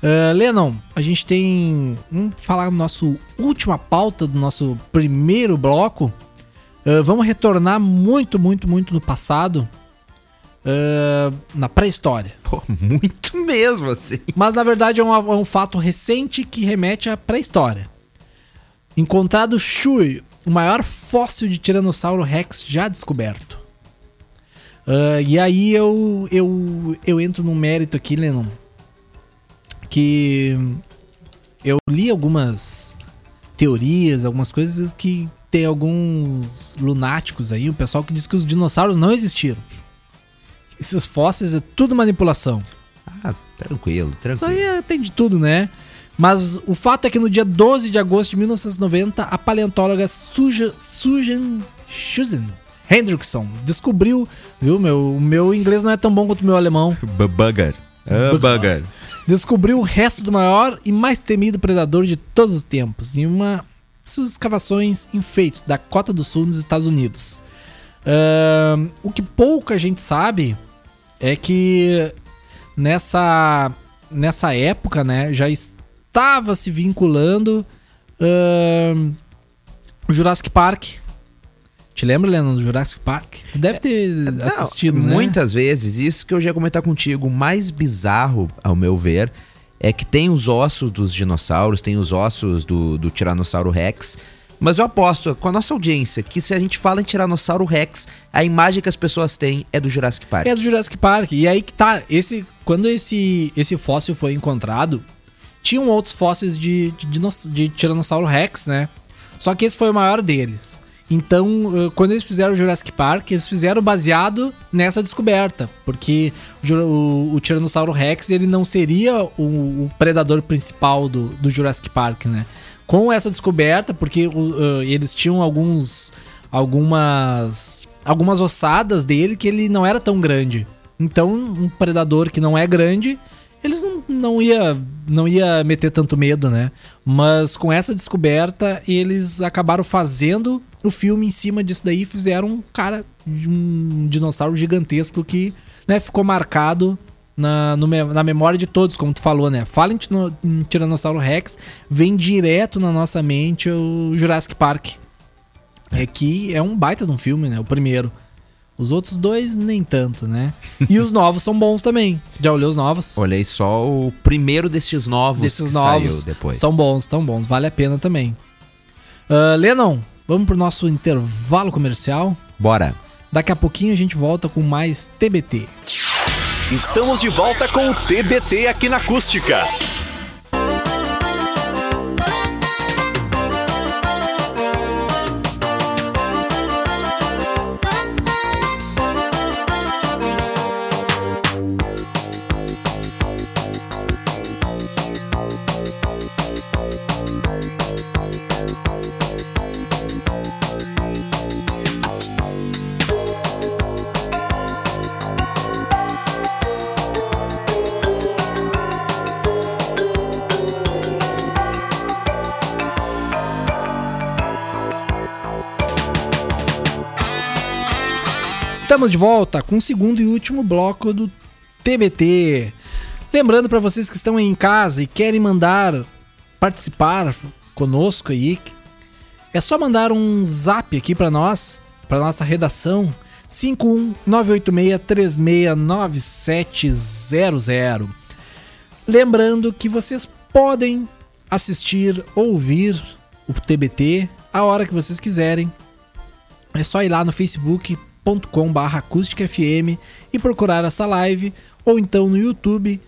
[SPEAKER 3] Uh, Lennon, a gente tem. Vamos falar do nosso última pauta do nosso primeiro bloco. Uh, vamos retornar muito, muito, muito no passado. Uh, na pré-história.
[SPEAKER 4] Pô, muito mesmo, assim.
[SPEAKER 3] Mas na verdade é um, é um fato recente que remete à pré-história. Encontrado Shui, o maior fóssil de Tiranossauro Rex já descoberto. Uh, e aí eu, eu, eu entro no mérito aqui, Lennon, que eu li algumas teorias, algumas coisas que tem alguns lunáticos aí, o pessoal que diz que os dinossauros não existiram. Esses fósseis é tudo manipulação.
[SPEAKER 4] Ah, tranquilo, tranquilo.
[SPEAKER 3] Isso aí é, tem de tudo, né? Mas o fato é que no dia 12 de agosto de 1990, a paleontóloga Suja, Susan Susan Hendrickson descobriu, viu, meu, o meu inglês não é tão bom quanto o meu alemão.
[SPEAKER 4] Bugger. Ah, bugger.
[SPEAKER 3] Descobriu o resto do maior e mais temido predador de todos os tempos em uma de suas escavações em feitos da Cota do Sul nos Estados Unidos. Uh, o que pouca gente sabe é que nessa, nessa época, né, já estava se vinculando uh, o Jurassic Park. Te lembra, Leandro, do Jurassic Park? Tu deve ter
[SPEAKER 4] Não,
[SPEAKER 3] assistido, né?
[SPEAKER 4] Muitas vezes, isso que eu já ia comentar contigo, o mais bizarro, ao meu ver, é que tem os ossos dos dinossauros, tem os ossos do, do Tiranossauro Rex. Mas eu aposto com a nossa audiência que se a gente fala em Tiranossauro Rex, a imagem que as pessoas têm é do Jurassic Park.
[SPEAKER 3] É do Jurassic Park. E aí que tá, esse quando esse esse fóssil foi encontrado, tinham outros fósseis de, de, de Tiranossauro Rex, né? Só que esse foi o maior deles. Então, eh, quando eles fizeram o Jurassic Park, eles fizeram baseado nessa descoberta, porque o, o- Tiranossauro Rex ele não seria o, o predador principal do, do Jurassic Park, né? Com essa descoberta, porque eh, eles tinham alguns algumas algumas ossadas dele que ele não era tão grande. Então, um predador que não é grande, eles não, não ia não ia meter tanto medo, né? Mas com essa descoberta, eles acabaram fazendo o filme em cima disso daí e fizeram um cara de um dinossauro gigantesco que né, ficou marcado na, no na memória de todos, como tu falou, né? Fala em, em Tiranossauro Rex, vem direto na nossa mente o Jurassic Park. É que é um baita de um filme, né? O primeiro. Os outros dois, nem tanto, né? E os novos são bons também. Já olhei os novos?
[SPEAKER 4] Olhei só o primeiro desses novos
[SPEAKER 3] Desses
[SPEAKER 4] que
[SPEAKER 3] novos.
[SPEAKER 4] saiu depois.
[SPEAKER 3] São bons, tão bons. Vale a pena também. Ah, Lennon, vamos pro nosso intervalo comercial.
[SPEAKER 4] Bora.
[SPEAKER 3] Daqui a pouquinho a gente volta com mais TBT.
[SPEAKER 2] Estamos de volta com o TBT aqui na Acústica.
[SPEAKER 3] Estamos de volta com o segundo e último bloco do TBT. Lembrando para vocês que estão em casa e querem mandar participar conosco aí, é só mandar um zap aqui para nós, para nossa redação 51986369700. Lembrando que vocês podem assistir, ouvir o TBT a hora que vocês quiserem. É só ir lá no facebook.com.br acústicafm e procurar essa live, ou então no youtube.com.br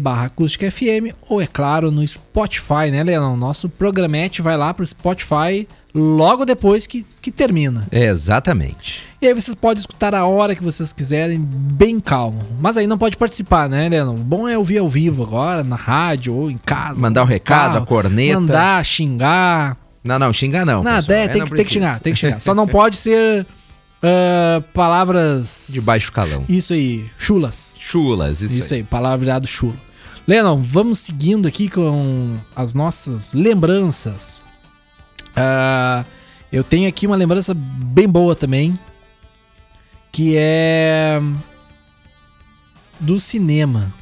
[SPEAKER 3] barra acústicafm, ou é claro no Spotify, né, Leão? Nosso programete vai lá pro Spotify logo depois que, que termina.
[SPEAKER 4] Exatamente.
[SPEAKER 3] E aí vocês podem escutar a hora que vocês quiserem, bem calmo. Mas aí não pode participar, né, Leandro? O bom é ouvir ao vivo agora, na rádio ou em casa.
[SPEAKER 4] Mandar o
[SPEAKER 3] no
[SPEAKER 4] recado,
[SPEAKER 3] carro,
[SPEAKER 4] a corneta.
[SPEAKER 3] Mandar, xingar.
[SPEAKER 4] Não, não, xingar não.
[SPEAKER 3] Nada,
[SPEAKER 4] pessoal.
[SPEAKER 3] é,
[SPEAKER 4] Aí
[SPEAKER 3] tem,
[SPEAKER 4] não
[SPEAKER 3] que, tem que xingar, tem que xingar. Só não pode ser ah, palavras.
[SPEAKER 4] De baixo calão.
[SPEAKER 3] Isso aí, chulas.
[SPEAKER 4] Chulas, isso,
[SPEAKER 3] Isso, aí. palavra virado chulo. Lennon, vamos seguindo aqui com as nossas lembranças. Ah, eu tenho aqui uma lembrança bem boa também, que é do cinema.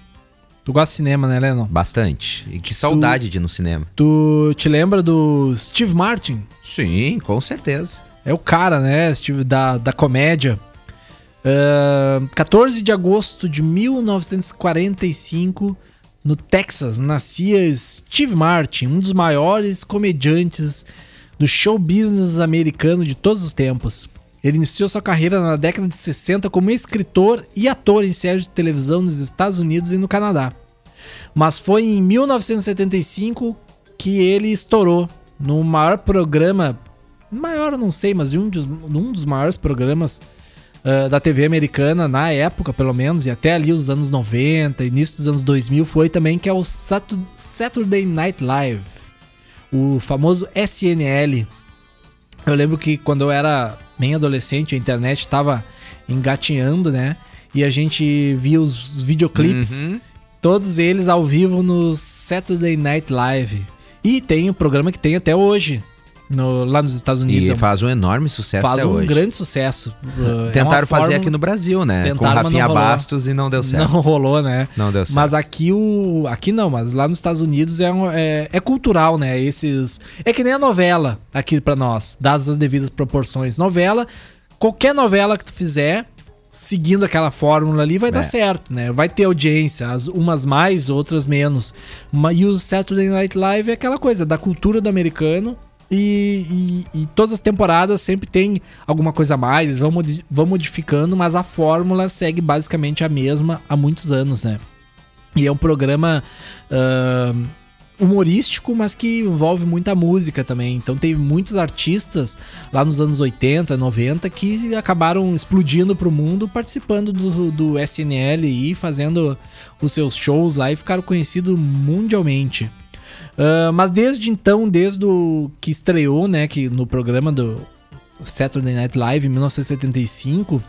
[SPEAKER 3] Tu gosta de cinema, né, Lennon?
[SPEAKER 4] Bastante. E que saudade de ir no cinema.
[SPEAKER 3] Tu te lembra do Steve Martin?
[SPEAKER 4] Sim, com certeza.
[SPEAKER 3] É o cara, né, Steve, da, da comédia. Ah, 14 de agosto de 1945, no Texas, nascia Steve Martin, um dos maiores comediantes do show business americano de todos os tempos. Ele iniciou sua carreira na década de 60 como escritor e ator em séries de televisão nos Estados Unidos e no Canadá. Mas foi em 1975 que ele estourou no maior programa, maior não sei, mas um dos, um dos maiores programas ah, da TV americana na época, pelo menos, e até ali os anos 90, início dos anos 2000, foi também que é o Satu- Saturday Night Live, o famoso SNL. Eu lembro que quando eu era bem adolescente, a internet tava engatinhando, né? E a gente via os videoclipes,
[SPEAKER 4] Uhum.
[SPEAKER 3] Todos eles ao vivo no Saturday Night Live. E tem um programa que tem até hoje, no- lá nos Estados Unidos.
[SPEAKER 4] E
[SPEAKER 3] É
[SPEAKER 4] faz um enorme sucesso
[SPEAKER 3] faz
[SPEAKER 4] até
[SPEAKER 3] um
[SPEAKER 4] hoje.
[SPEAKER 3] grande sucesso. Uh, é
[SPEAKER 4] Tentaram
[SPEAKER 3] uma
[SPEAKER 4] fazer
[SPEAKER 3] forma-
[SPEAKER 4] aqui no Brasil, né? Com
[SPEAKER 3] Tentaram, mas
[SPEAKER 4] Rafinha. Bastos e não deu certo.
[SPEAKER 3] Não rolou, né?
[SPEAKER 4] Não deu certo.
[SPEAKER 3] Mas aqui o. Aqui não, mas lá nos Estados Unidos é, um- é, é cultural, né? Esses. É que nem a novela aqui pra nós, dadas as devidas proporções. Novela, qualquer novela que tu fizer, seguindo aquela fórmula ali, vai
[SPEAKER 4] É.
[SPEAKER 3] dar certo, né? Vai ter audiência, as, umas mais, outras menos. E o Saturday Night Live é aquela coisa da cultura do americano. E, e- e todas as temporadas sempre tem alguma coisa a mais, eles vão, modi- vão modificando, mas a fórmula segue basicamente a mesma há muitos anos, né? E é um programa ahn, humorístico, mas que envolve muita música também. Então teve muitos artistas lá nos anos 80, 90 que acabaram explodindo pro mundo participando do, do SNL e fazendo os seus shows lá e ficaram conhecidos mundialmente. Ah, mas desde então, desde o que estreou, né, que no programa do Saturday Night Live em 1975,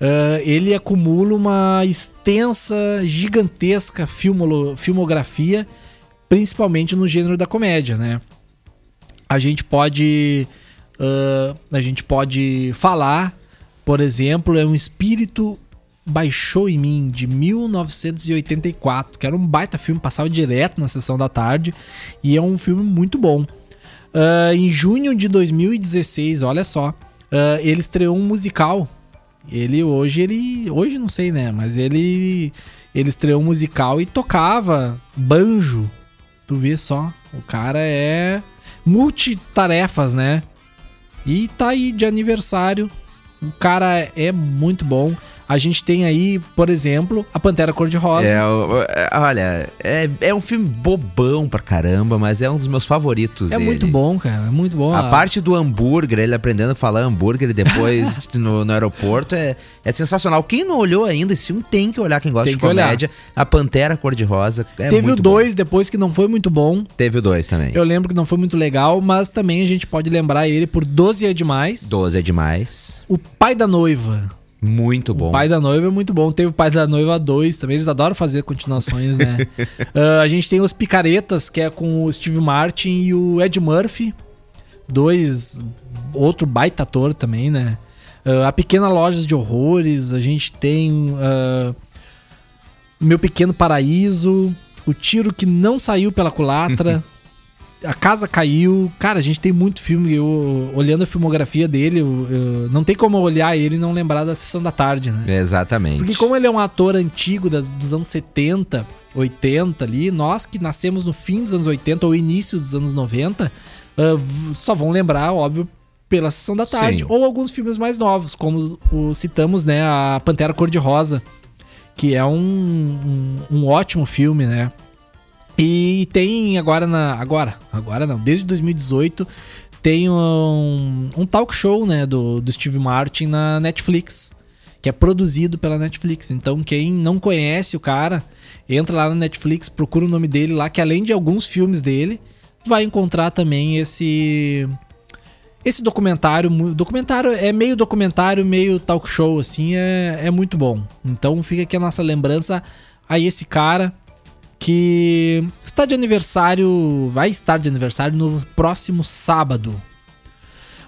[SPEAKER 3] ah, ele acumula uma extensa, gigantesca filmografia, principalmente no gênero da comédia, né? A gente pode ah, a gente pode falar, por exemplo, é um espírito baixou em mim de 1984, que era um baita filme, passava direto na sessão da tarde e é um filme muito bom. Ah, em junho de 2016, olha só, ah, ele estreou um musical. Ele hoje, ele. Hoje não sei, né? Mas ele. Ele estreou um musical e tocava banjo. Tu vê só. O cara é multitarefas, né? E tá aí de aniversário. O cara é muito bom. A gente tem aí, por exemplo, a Pantera Cor-de-Rosa.
[SPEAKER 4] É, é, olha, é, é um filme bobão pra caramba, mas é um dos meus favoritos
[SPEAKER 3] É
[SPEAKER 4] dele.
[SPEAKER 3] muito bom, cara. É muito bom.
[SPEAKER 4] A parte do hambúrguer, ele aprendendo a falar hambúrguer depois no, no aeroporto é, é sensacional. Quem não olhou ainda esse filme tem que olhar, quem gosta
[SPEAKER 3] Tem
[SPEAKER 4] de
[SPEAKER 3] que olhar.
[SPEAKER 4] comédia. A Pantera Cor-de-Rosa é
[SPEAKER 3] Teve o
[SPEAKER 4] muito bom.
[SPEAKER 3] 2 depois que não foi muito bom.
[SPEAKER 4] Teve o 2 também.
[SPEAKER 3] Eu lembro que não foi muito legal, mas também a gente pode lembrar ele por 12 é demais.
[SPEAKER 4] 12 é demais.
[SPEAKER 3] O Pai da Noiva.
[SPEAKER 4] Muito bom.
[SPEAKER 3] O Pai da Noiva é muito bom. Teve o Pai da Noiva 2 também. Eles adoram fazer continuações, né? Ah, a gente tem os Picaretas, que é com o Steve Martin e o Ed Murphy. Dois. Outro baita ator também, né? Ah, a Pequena Lojas de Horrores. A gente tem. ah, Meu Pequeno Paraíso. O Tiro que não saiu pela culatra. A Casa Caiu. Cara, a gente tem muito filme. Eu, olhando a filmografia dele, eu- eu- não tem como olhar ele e não lembrar da Sessão da Tarde, né?
[SPEAKER 4] Exatamente.
[SPEAKER 3] Porque como ele é um ator antigo das- dos anos 70, 80 ali, nós que nascemos no fim dos anos 80 ou início dos anos 90, ah, v- só vão lembrar, óbvio, pela Sessão da Tarde.
[SPEAKER 4] Sim.
[SPEAKER 3] Ou alguns filmes mais novos, como o, citamos, né, a Pantera Cor-de-Rosa, que é um, um, um ótimo filme, né? E tem agora na. Agora, agora não, desde 2018 tem um, um talk show, né, do, do Steve Martin na Netflix, que é produzido pela Netflix. Então, quem não conhece o cara, entra lá na Netflix, procura o nome dele lá, que além de alguns filmes dele, vai encontrar também esse esse documentário, documentário é meio documentário, meio talk show, assim, é, é muito bom. Então fica aqui a nossa lembrança a esse cara que está de aniversário, vai estar de aniversário no próximo sábado.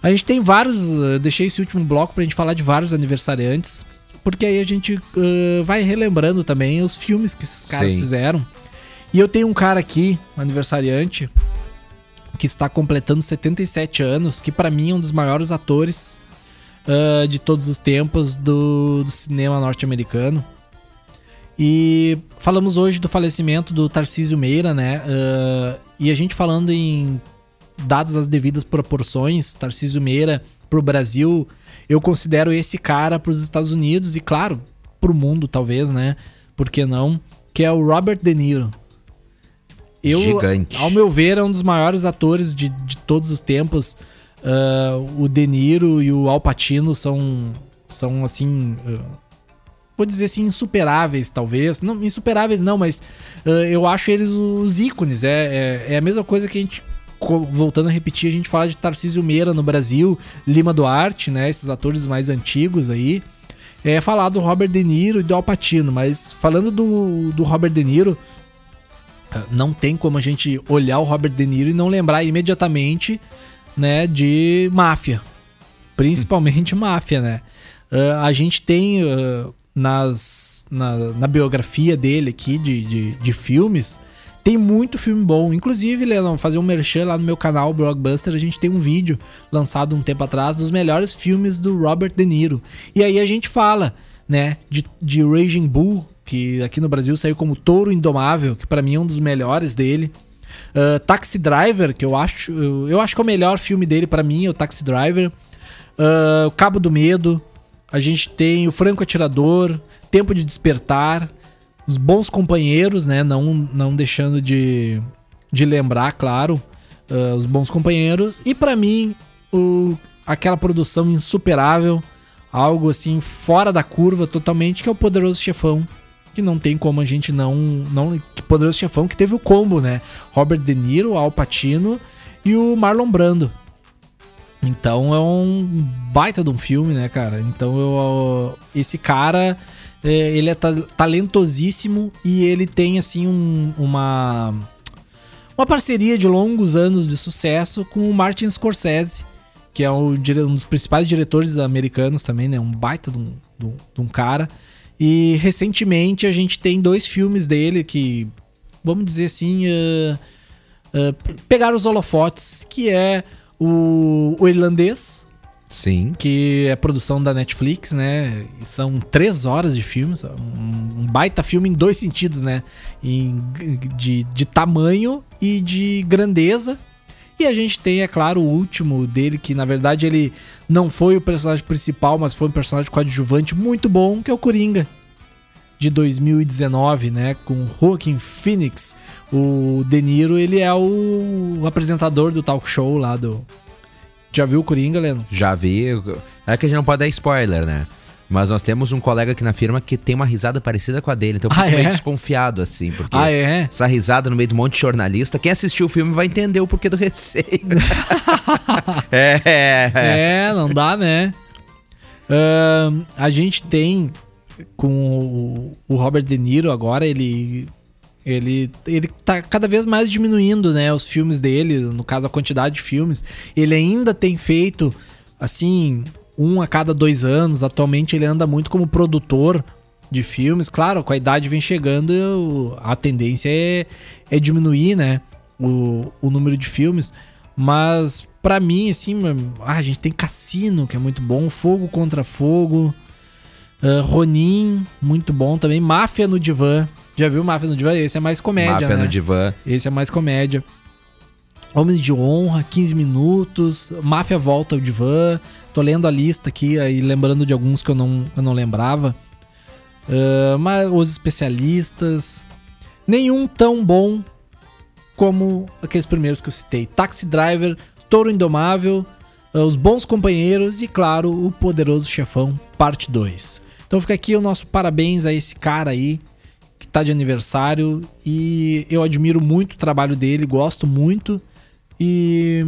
[SPEAKER 3] A gente tem vários, uh, deixei esse último bloco pra gente falar de vários aniversariantes, porque aí a gente uh, vai relembrando também os filmes que esses caras
[SPEAKER 4] Sim.
[SPEAKER 3] fizeram. E eu tenho um cara aqui, um aniversariante, que está completando 77 anos, que pra mim é um dos maiores atores uh, de todos os tempos do, do cinema norte-americano. E falamos hoje do falecimento do Tarcísio Meira, né? Uh, e a gente falando em dadas as devidas proporções, Tarcísio Meira pro Brasil, eu considero esse cara pros Estados Unidos e, claro, pro mundo, talvez, né? Por que não? Que é o Robert De Niro. Eu,
[SPEAKER 4] Gigante.
[SPEAKER 3] ao meu ver, é um dos maiores atores de, de todos os tempos. Uh, o De Niro e o Al Pacino são, são assim. uh, vou dizer assim, insuperáveis, talvez. Não, insuperáveis não, mas uh, eu acho eles os ícones. É, é, é a mesma coisa que a gente. Voltando a repetir, a gente fala de Tarcísio Meira no Brasil, Lima Duarte, né? Esses atores mais antigos aí. É falar do Robert De Niro e do Al Pacino, mas falando do, do Robert De Niro, ah, não tem como a gente olhar o Robert De Niro e não lembrar imediatamente, né, de máfia. Principalmente máfia, né? Ah, a gente tem ah, nas, na, na biografia dele aqui de, de, de filmes, tem muito filme bom. Inclusive, Leandro, fazer um merchan lá no meu canal, Blockbuster, a gente tem um vídeo lançado um tempo atrás dos melhores filmes do Robert De Niro. E aí a gente fala, né, de, de Raging Bull, que aqui no Brasil saiu como Touro Indomável, que pra mim é um dos melhores dele. Ah, Taxi Driver, que eu acho, eu, eu acho que é o melhor filme dele pra mim, é o Taxi Driver. O Cabo do Medo. A gente tem o Franco Atirador, Tempo de Despertar, os Bons Companheiros, né? Não, não deixando de, de lembrar, claro, ah, os Bons Companheiros. E pra mim, o, aquela produção insuperável, algo assim fora da curva totalmente, que é o Poderoso Chefão. Que não tem como a gente não. não que Poderoso Chefão que teve o combo, né? Robert De Niro, Al Pacino e o Marlon Brando. Então é um baita de um filme, né, cara? Então eu, esse cara, é, ele é ta- talentosíssimo e ele tem, assim, um- uma, uma parceria de longos anos de sucesso com o Martin Scorsese, que é um dos principais diretores americanos também, né? Um baita de um, de um- cara. E recentemente a gente tem dois filmes dele que, vamos dizer assim, eh, eh, pegaram os holofotes, que é o, o Irlandês,
[SPEAKER 4] Sim.
[SPEAKER 3] que é produção da Netflix, né? E são três horas de filme, um, um baita filme em dois sentidos, né? Em, de, de tamanho e de grandeza. E a gente tem, é claro, o último dele, que na verdade ele não foi o personagem principal, mas foi um personagem coadjuvante muito bom, que é o Coringa. De 2019, né? Com Joaquin Phoenix. O De Niro, ele é o apresentador do talk show lá do. Já viu o Coringa, Leno?
[SPEAKER 4] Já vi. É que a gente não pode dar spoiler, né? Mas nós temos um colega aqui na firma que tem uma risada parecida com a dele. Então eu fico
[SPEAKER 3] Ah,
[SPEAKER 4] meio
[SPEAKER 3] é?
[SPEAKER 4] desconfiado, assim. Porque
[SPEAKER 3] Ah, é?
[SPEAKER 4] essa risada no meio de um monte de jornalista. Quem assistiu o filme vai entender o porquê do receio. é, é, é.
[SPEAKER 3] É, não dá, né? Ahn, a gente tem com o, Robert De Niro agora, ele. Ele, ele tá cada vez mais diminuindo, né? Os filmes dele, no caso, a quantidade de filmes. Ele ainda tem feito, assim, um a cada dois anos. Atualmente ele anda muito como produtor de filmes. Claro, com a idade vem chegando, a tendência é, é diminuir, né? O, o número de filmes. Mas, pra mim, assim, ah, a gente tem Cassino, que é muito bom. Fogo contra Fogo. Ah, Ronin, muito bom também. Máfia no Divã. Já viu Máfia no Divã? Esse é mais comédia,
[SPEAKER 4] Máfia
[SPEAKER 3] né?
[SPEAKER 4] no divã.
[SPEAKER 3] Esse é mais comédia. Homens de Honra, 15 minutos. Máfia volta ao divã. Tô lendo a lista aqui e lembrando de alguns que eu não, eu não lembrava. Ah, mas os especialistas. Nenhum tão bom como aqueles primeiros que eu citei. Taxi Driver, Touro Indomável, ah, Os Bons Companheiros e, claro, O Poderoso Chefão, parte 2. Então fica aqui o nosso parabéns a esse cara aí que tá de aniversário e eu admiro muito o trabalho dele, gosto muito e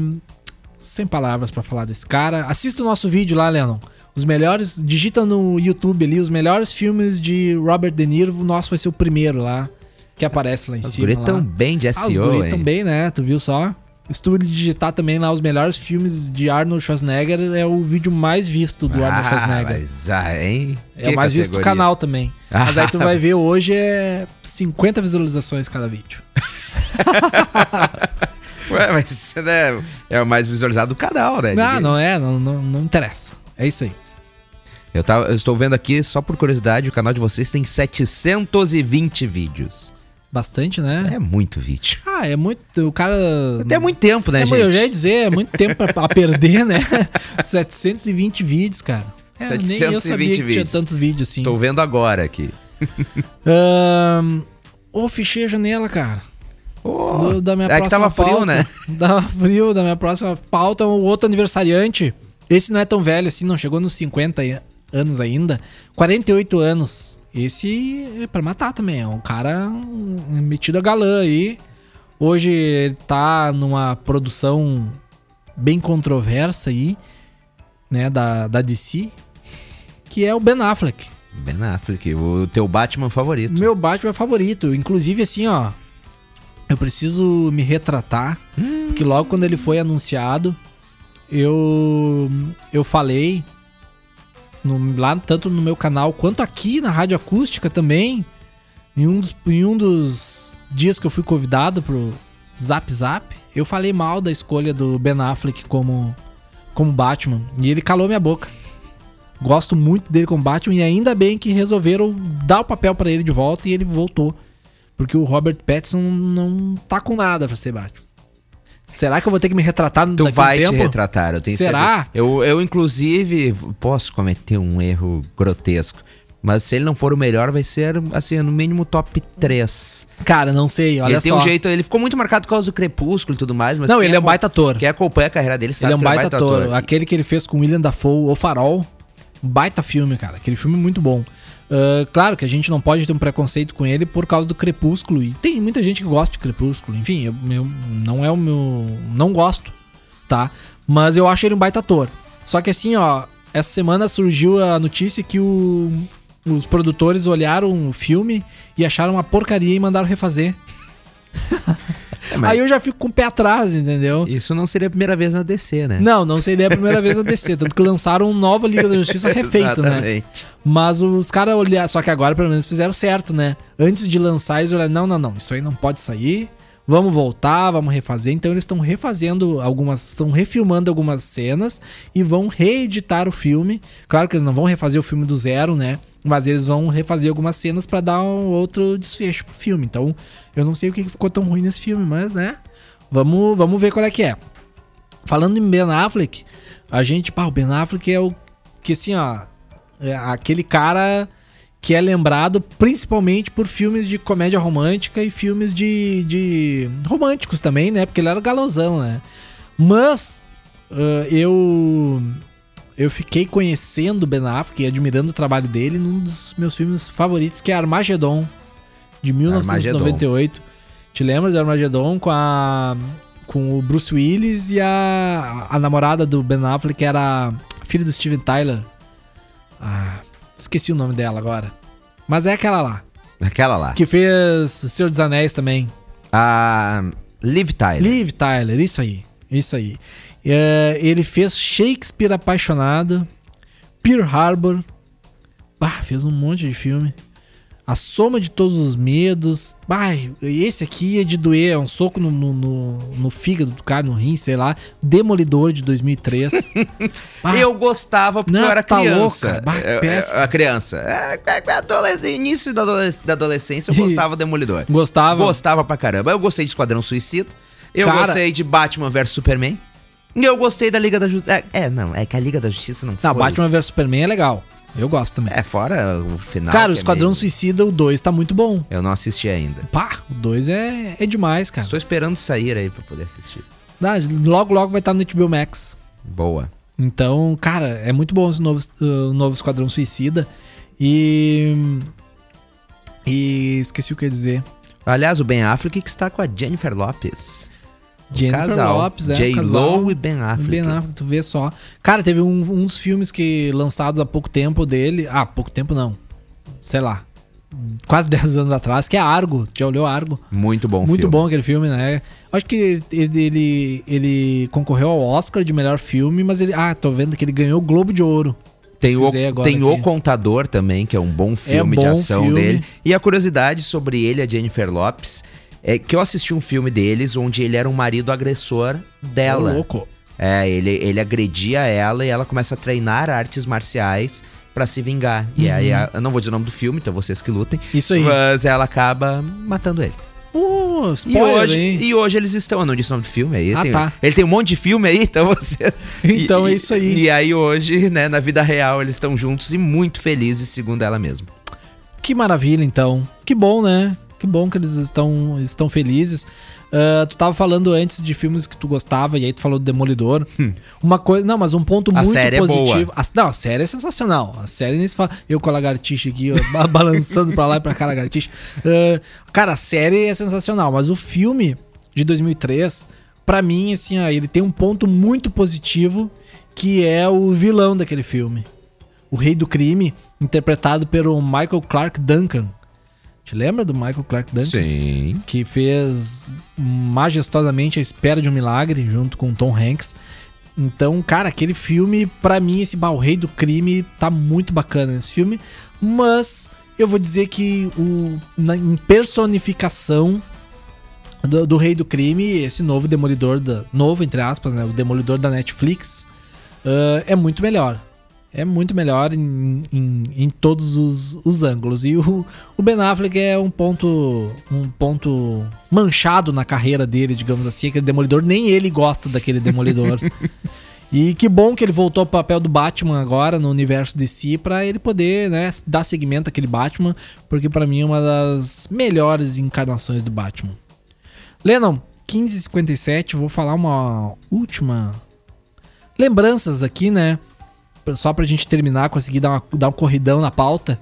[SPEAKER 3] sem palavras pra falar desse cara. Assista o nosso vídeo lá, Lennon. Os melhores, digita no YouTube ali os melhores filmes de Robert De Niro, o nosso vai ser o primeiro lá. que aparece lá em
[SPEAKER 4] Os
[SPEAKER 3] cima.
[SPEAKER 4] guris
[SPEAKER 3] lá.
[SPEAKER 4] tão bem de
[SPEAKER 3] Ah, os
[SPEAKER 4] SEO,
[SPEAKER 3] guri
[SPEAKER 4] hein?
[SPEAKER 3] também, né? Tu viu só? Se tu digitar também lá os melhores filmes de Arnold Schwarzenegger, é o vídeo mais visto do Arnold Schwarzenegger.
[SPEAKER 4] Ah, mas, ah, hein?
[SPEAKER 3] É
[SPEAKER 4] Que
[SPEAKER 3] o mais visto do canal também.
[SPEAKER 4] Ah.
[SPEAKER 3] Mas aí tu vai ver hoje é 50 visualizações cada vídeo.
[SPEAKER 4] Ué, mas né, é o mais visualizado do canal, né?
[SPEAKER 3] Não, não é, não, não, não interessa. É isso aí.
[SPEAKER 4] Eu, eu estou vendo aqui, só por curiosidade, o canal de vocês tem 720 vídeos.
[SPEAKER 3] Bastante, né?
[SPEAKER 4] É muito vídeo.
[SPEAKER 3] Ah, é muito. O cara.
[SPEAKER 4] Até muito tempo, né,
[SPEAKER 3] é,
[SPEAKER 4] gente?
[SPEAKER 3] Eu já ia dizer, é muito tempo pra, a perder, né? 720 vídeos, cara. É, nem eu
[SPEAKER 4] 720
[SPEAKER 3] sabia que tinha
[SPEAKER 4] vídeos.
[SPEAKER 3] tanto vídeo assim.
[SPEAKER 4] Estou vendo agora aqui.
[SPEAKER 3] Ahn, Ô, fechei a janela, cara.
[SPEAKER 4] Oh,
[SPEAKER 3] Do- da minha
[SPEAKER 4] é que
[SPEAKER 3] próxima
[SPEAKER 4] tava frio,
[SPEAKER 3] pauta.
[SPEAKER 4] né?
[SPEAKER 3] Tava frio, da minha próxima pauta, o outro aniversariante. Esse não é tão velho assim, não chegou nos 50 ai- anos ainda. 48 anos. Esse é pra matar também. É um cara metido a galã aí. Hoje ele tá numa produção bem controversa aí, né, da, da DC, que é o Ben Affleck.
[SPEAKER 4] Ben Affleck, o teu Batman favorito.
[SPEAKER 3] Meu Batman favorito. Inclusive, assim, ó. Eu preciso me retratar. Porque logo quando ele foi anunciado, eu. Eu falei. No- lá tanto no meu canal quanto aqui na Rádio Acústica também. Em um dos, em um dos dias que eu fui convidado pro Zap Zap, eu falei mal da escolha do Ben Affleck como, como Batman. E ele calou minha boca. Gosto muito dele como Batman e ainda bem que resolveram dar o papel pra ele de volta e ele voltou. Porque o Robert Pattinson não tá com nada pra ser Batman. Será que eu vou ter que me retratar
[SPEAKER 4] Tu
[SPEAKER 3] a um
[SPEAKER 4] vai
[SPEAKER 3] tempo?
[SPEAKER 4] te retratar, eu tenho
[SPEAKER 3] Será?
[SPEAKER 4] certeza. Eu, eu, inclusive, posso cometer um erro grotesco. Mas se ele não for o melhor, vai ser, assim, no mínimo top 3.
[SPEAKER 3] Cara, não sei, olha
[SPEAKER 4] ele
[SPEAKER 3] só.
[SPEAKER 4] tem um jeito, ele ficou muito marcado por causa do Crepúsculo e tudo mais, mas
[SPEAKER 3] Não, ele é um baita ator.
[SPEAKER 4] Quem acompanha a carreira dele sabe
[SPEAKER 3] Ele é um
[SPEAKER 4] que
[SPEAKER 3] baita ator. Aquele que ele fez com William Dafoe, O Farol. Baita filme, cara. Aquele filme é muito bom. Ah, claro que a gente não pode ter um preconceito com ele por causa do Crepúsculo. E tem muita gente que gosta de Crepúsculo. Enfim, eu, eu- não é o meu. Não gosto, tá? Mas eu acho ele um baita ator. Só que assim, ó, essa semana surgiu a notícia que o- os produtores olharam o filme e acharam uma porcaria e mandaram refazer.
[SPEAKER 4] É, mas
[SPEAKER 3] Aí eu já fico com o pé atrás, entendeu?
[SPEAKER 4] Isso não seria a primeira vez na DC, né?
[SPEAKER 3] Não, não seria a primeira vez a DC. Tanto que lançaram um nova Liga da Justiça refeito, né? Mas os caras olharam. Só que agora pelo menos fizeram certo, né? Antes de lançar, eles olharam: não, não, não, isso aí não pode sair. Vamos voltar, vamos refazer. Então eles estão refazendo algumas. Estão refilmando algumas cenas e vão reeditar o filme. Claro que eles não vão refazer o filme do zero, né? Mas eles vão refazer algumas cenas pra dar um outro desfecho pro filme. Então, eu não sei o que ficou tão ruim nesse filme, mas, né? Vamos, vamos ver qual é que é. Falando em Ben Affleck, a gente, pá, o Ben Affleck é o que assim, ó, é aquele cara que é lembrado principalmente por filmes de comédia romântica e filmes de, de românticos também, né? Porque ele era galãozão, né? Mas ah, eu eu fiquei conhecendo Ben Affleck e admirando o trabalho dele num dos meus filmes favoritos, que é Armageddon, de 1998. Te lembra de Armageddon com a com o Bruce Willis e a, a namorada do Ben Affleck, que era filha do Steven Tyler. Ah, esqueci o nome dela agora. Mas é aquela lá,
[SPEAKER 4] Aquela lá.
[SPEAKER 3] que fez Senhor dos Anéis também.
[SPEAKER 4] A Liv Tyler.
[SPEAKER 3] Liv Tyler, isso aí. Isso aí. É, ele fez Shakespeare Apaixonado, Pearl Harbor. Bah, fez um monte de filme. A Soma de Todos os Medos. Bah, esse aqui é de doer, é um soco no, no, no- no fígado do cara, no rim, sei lá. Demolidor de 2003. Bah,
[SPEAKER 4] Eu gostava porque
[SPEAKER 3] Não,
[SPEAKER 4] eu era
[SPEAKER 3] tá
[SPEAKER 4] criança.
[SPEAKER 3] Bah,
[SPEAKER 4] É, é,
[SPEAKER 3] péssimo.
[SPEAKER 4] a criança. É, é, é, adolesc- início da, adolesc- da adolescência eu gostava do Demolidor.
[SPEAKER 3] Gostava.
[SPEAKER 4] Gostava pra caramba. Eu gostei de Esquadrão Suicida. Eu
[SPEAKER 3] Cara-
[SPEAKER 4] gostei de Batman vs Superman. Eu gostei da Liga da Justiça. É, é, não, é que a Liga da Justiça não
[SPEAKER 3] Não,
[SPEAKER 4] foi.
[SPEAKER 3] Batman vs Superman é legal. Eu gosto também.
[SPEAKER 4] É, fora o final.
[SPEAKER 3] cara, o
[SPEAKER 4] é
[SPEAKER 3] Esquadrão
[SPEAKER 4] meio-
[SPEAKER 3] Suicida, o 2 tá muito bom.
[SPEAKER 4] Eu não assisti ainda.
[SPEAKER 3] Pá, o 2 é, é demais, cara.
[SPEAKER 4] Estou esperando sair aí pra poder assistir.
[SPEAKER 3] Dá, logo, logo vai estar no HBO Max.
[SPEAKER 4] Boa.
[SPEAKER 3] Então, cara, é muito bom esse novo, uh, novo Esquadrão Suicida. E. E esqueci o que eu ia dizer.
[SPEAKER 4] Aliás, o Ben Affleck que está com a Jennifer Lopes.
[SPEAKER 3] Jennifer
[SPEAKER 4] casal.
[SPEAKER 3] Lopes, é.
[SPEAKER 4] J.
[SPEAKER 3] casal.
[SPEAKER 4] Lo e Ben Affleck.
[SPEAKER 3] Ben Affleck, tu vê só. Cara, teve um, um dos filmes que lançados há pouco tempo dele. Ah, pouco tempo não. Sei lá. quase 10 anos atrás, que é Argo. Já olhou Argo?
[SPEAKER 4] Muito bom
[SPEAKER 3] Muito
[SPEAKER 4] filme.
[SPEAKER 3] bom aquele filme, né? Acho que ele, ele, ele concorreu ao Oscar de melhor filme, mas ele. Ah, tô vendo que ele ganhou o Globo de Ouro.
[SPEAKER 4] Tem, o, tem o. Contador também, que é um bom filme de
[SPEAKER 3] bom
[SPEAKER 4] ação
[SPEAKER 3] filme.
[SPEAKER 4] dele. E a curiosidade sobre ele, a Jennifer Lopes, é que eu assisti um filme deles onde ele era um marido agressor dela.
[SPEAKER 3] Louco.
[SPEAKER 4] É, ele, ele agredia ela e ela começa a treinar artes marciais pra se vingar. E aí, a- eu não vou dizer o nome do filme, então vocês que lutem.
[SPEAKER 3] Uhum. Isso aí.
[SPEAKER 4] Mas ela acaba matando ele.
[SPEAKER 3] Uh,
[SPEAKER 4] E
[SPEAKER 3] spoiler,
[SPEAKER 4] hoje,
[SPEAKER 3] hein?
[SPEAKER 4] e hoje eles estão. Eu não disse o nome do filme aí.
[SPEAKER 3] Ah,
[SPEAKER 4] tem-
[SPEAKER 3] tá.
[SPEAKER 4] Ele tem um monte de filme aí, então você.
[SPEAKER 3] Então
[SPEAKER 4] E-
[SPEAKER 3] é isso aí.
[SPEAKER 4] E aí hoje, né, na vida real, eles estão juntos e muito felizes, segundo ela mesma.
[SPEAKER 3] Que maravilha, então. Que bom, né? Que bom que eles estão, estão felizes. Ah, tu tava falando antes de filmes que tu gostava, e aí tu falou do Demolidor. Uma coisa. Não, mas um ponto
[SPEAKER 4] Hum. A
[SPEAKER 3] muito
[SPEAKER 4] é
[SPEAKER 3] positivo. A, não, a série é sensacional. A série nem se fala. Eu com a lagartixa aqui, ó, ba- balançando pra lá e pra cá, lagartixa. Ah, cara, a série é sensacional, mas o filme de 2003, pra mim, assim, ó, ele tem um ponto muito positivo, que é o vilão daquele filme. O Rei do Crime, interpretado pelo Michael Clark Duncan. Te lembra do Michael Clark Duncan?
[SPEAKER 4] Sim.
[SPEAKER 3] Que fez majestosamente A Espera de um Milagre, junto com Tom Hanks. Então, cara, aquele filme, pra mim, esse bah, o Rei do Crime tá muito bacana nesse filme. Mas eu vou dizer que o, na, em personificação do, do Rei do Crime, esse novo Demolidor, da, novo entre aspas, né? O Demolidor da Netflix, ah, é muito melhor. É muito melhor em, em, em todos os, os ângulos. E o, o Ben Affleck é um ponto um ponto manchado na carreira dele, digamos assim. Aquele Demolidor, nem ele gosta daquele Demolidor. e que bom que ele voltou ao papel do Batman agora no universo DC pra ele poder, né, dar seguimento àquele Batman, porque pra mim é uma das melhores encarnações do Batman. Lennon, 1557, vou falar uma última lembranças aqui, né? Só pra gente terminar, conseguir dar, uma, dar um corridão na pauta.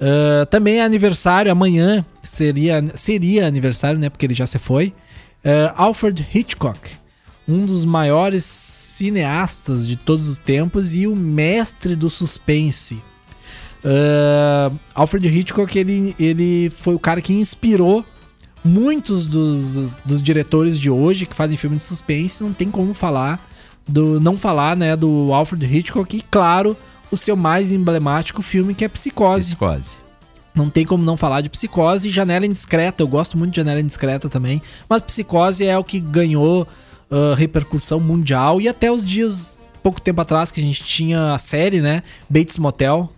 [SPEAKER 3] Ah, também é aniversário, amanhã seria, seria aniversário, né? Porque ele já se foi. Ah, Alfred Hitchcock, um dos maiores cineastas de todos os tempos e o mestre do suspense. Ah, Alfred Hitchcock, ele, ele foi o cara que inspirou muitos dos, dos diretores de hoje que fazem filme de suspense. Não tem como falar do não falar, né, do Alfred Hitchcock e claro, o seu mais emblemático filme que é Psicose.
[SPEAKER 4] Psicose.
[SPEAKER 3] Não tem como não falar de Psicose e Janela Indiscreta. Eu gosto muito de Janela Indiscreta também, mas Psicose é o que ganhou ah, repercussão mundial e até os dias pouco tempo atrás que a gente tinha a série, né, Bates Motel.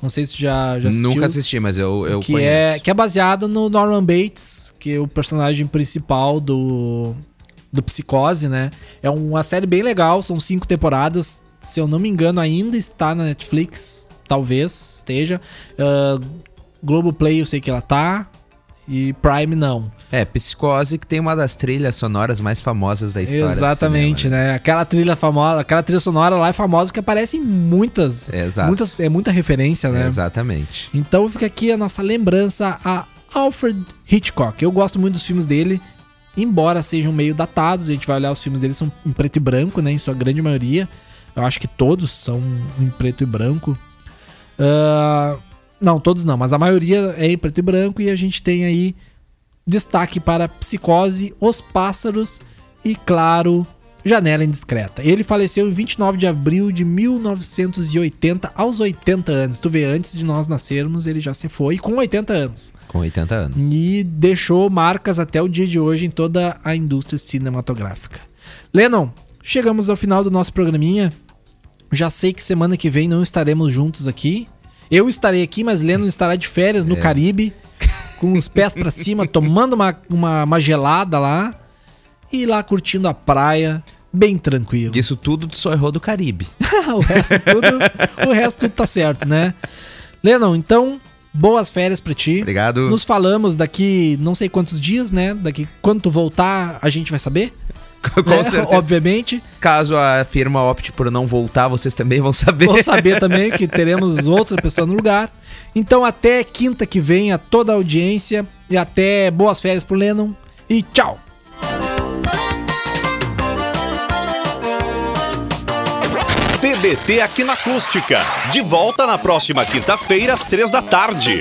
[SPEAKER 3] Não sei se já já assistiu
[SPEAKER 4] Nunca assisti, mas eu, eu
[SPEAKER 3] que
[SPEAKER 4] conheço.
[SPEAKER 3] é que é baseada no Norman Bates, que é o personagem principal do do Psicose, né? É uma série bem legal, são cinco temporadas. Se eu não me engano, ainda está na Netflix, talvez esteja. Uh, Globoplay eu sei que ela tá e Prime não.
[SPEAKER 4] É, Psicose, que tem uma das trilhas sonoras mais famosas da história.
[SPEAKER 3] Exatamente,
[SPEAKER 4] cinema,
[SPEAKER 3] né? Aquela trilha famosa, aquela trilha sonora lá é famosa que aparece em muitas,
[SPEAKER 4] Exato.
[SPEAKER 3] muitas é muita referência, né?
[SPEAKER 4] Exatamente.
[SPEAKER 3] Então fica aqui a nossa lembrança a Alfred Hitchcock. Eu gosto muito dos filmes dele, embora sejam meio datados. A gente vai olhar os filmes dele são em preto e branco, né? Em sua grande maioria. Eu acho que todos são em preto e branco. Ah, não, todos não, mas a maioria é em preto e branco e a gente tem aí destaque para Psicose, Os Pássaros e, claro, Janela Indiscreta. Ele faleceu em 29 de abril de 1980, aos 80 anos. Tu vê, antes de nós nascermos, ele já se foi com 80 anos.
[SPEAKER 4] Com 80 anos.
[SPEAKER 3] E deixou marcas até o dia de hoje em toda a indústria cinematográfica. Lennon, chegamos ao final do nosso programinha. Já sei que semana que vem não estaremos juntos aqui. Eu estarei aqui, mas Lennon estará de férias no Caribe, com os pés pra cima, tomando uma, uma, uma gelada lá e lá curtindo a praia, bem tranquilo.
[SPEAKER 4] Disso tudo, tu só errou do Caribe.
[SPEAKER 3] o resto tudo, o resto tudo tá certo, né? Lennon, então, boas férias pra ti.
[SPEAKER 4] Obrigado.
[SPEAKER 3] Nos falamos daqui não sei quantos dias, né? Daqui quando tu voltar, a gente vai saber.
[SPEAKER 4] Com certeza.
[SPEAKER 3] Obviamente.
[SPEAKER 4] Caso a firma opte por não voltar, vocês também vão saber.
[SPEAKER 3] Vou saber também que teremos outra pessoa no lugar. Então, até quinta que vem, a toda a audiência. E até boas férias pro Lennon. E tchau!
[SPEAKER 2] TBT aqui na Acústica. De volta na próxima quinta-feira, às três da tarde.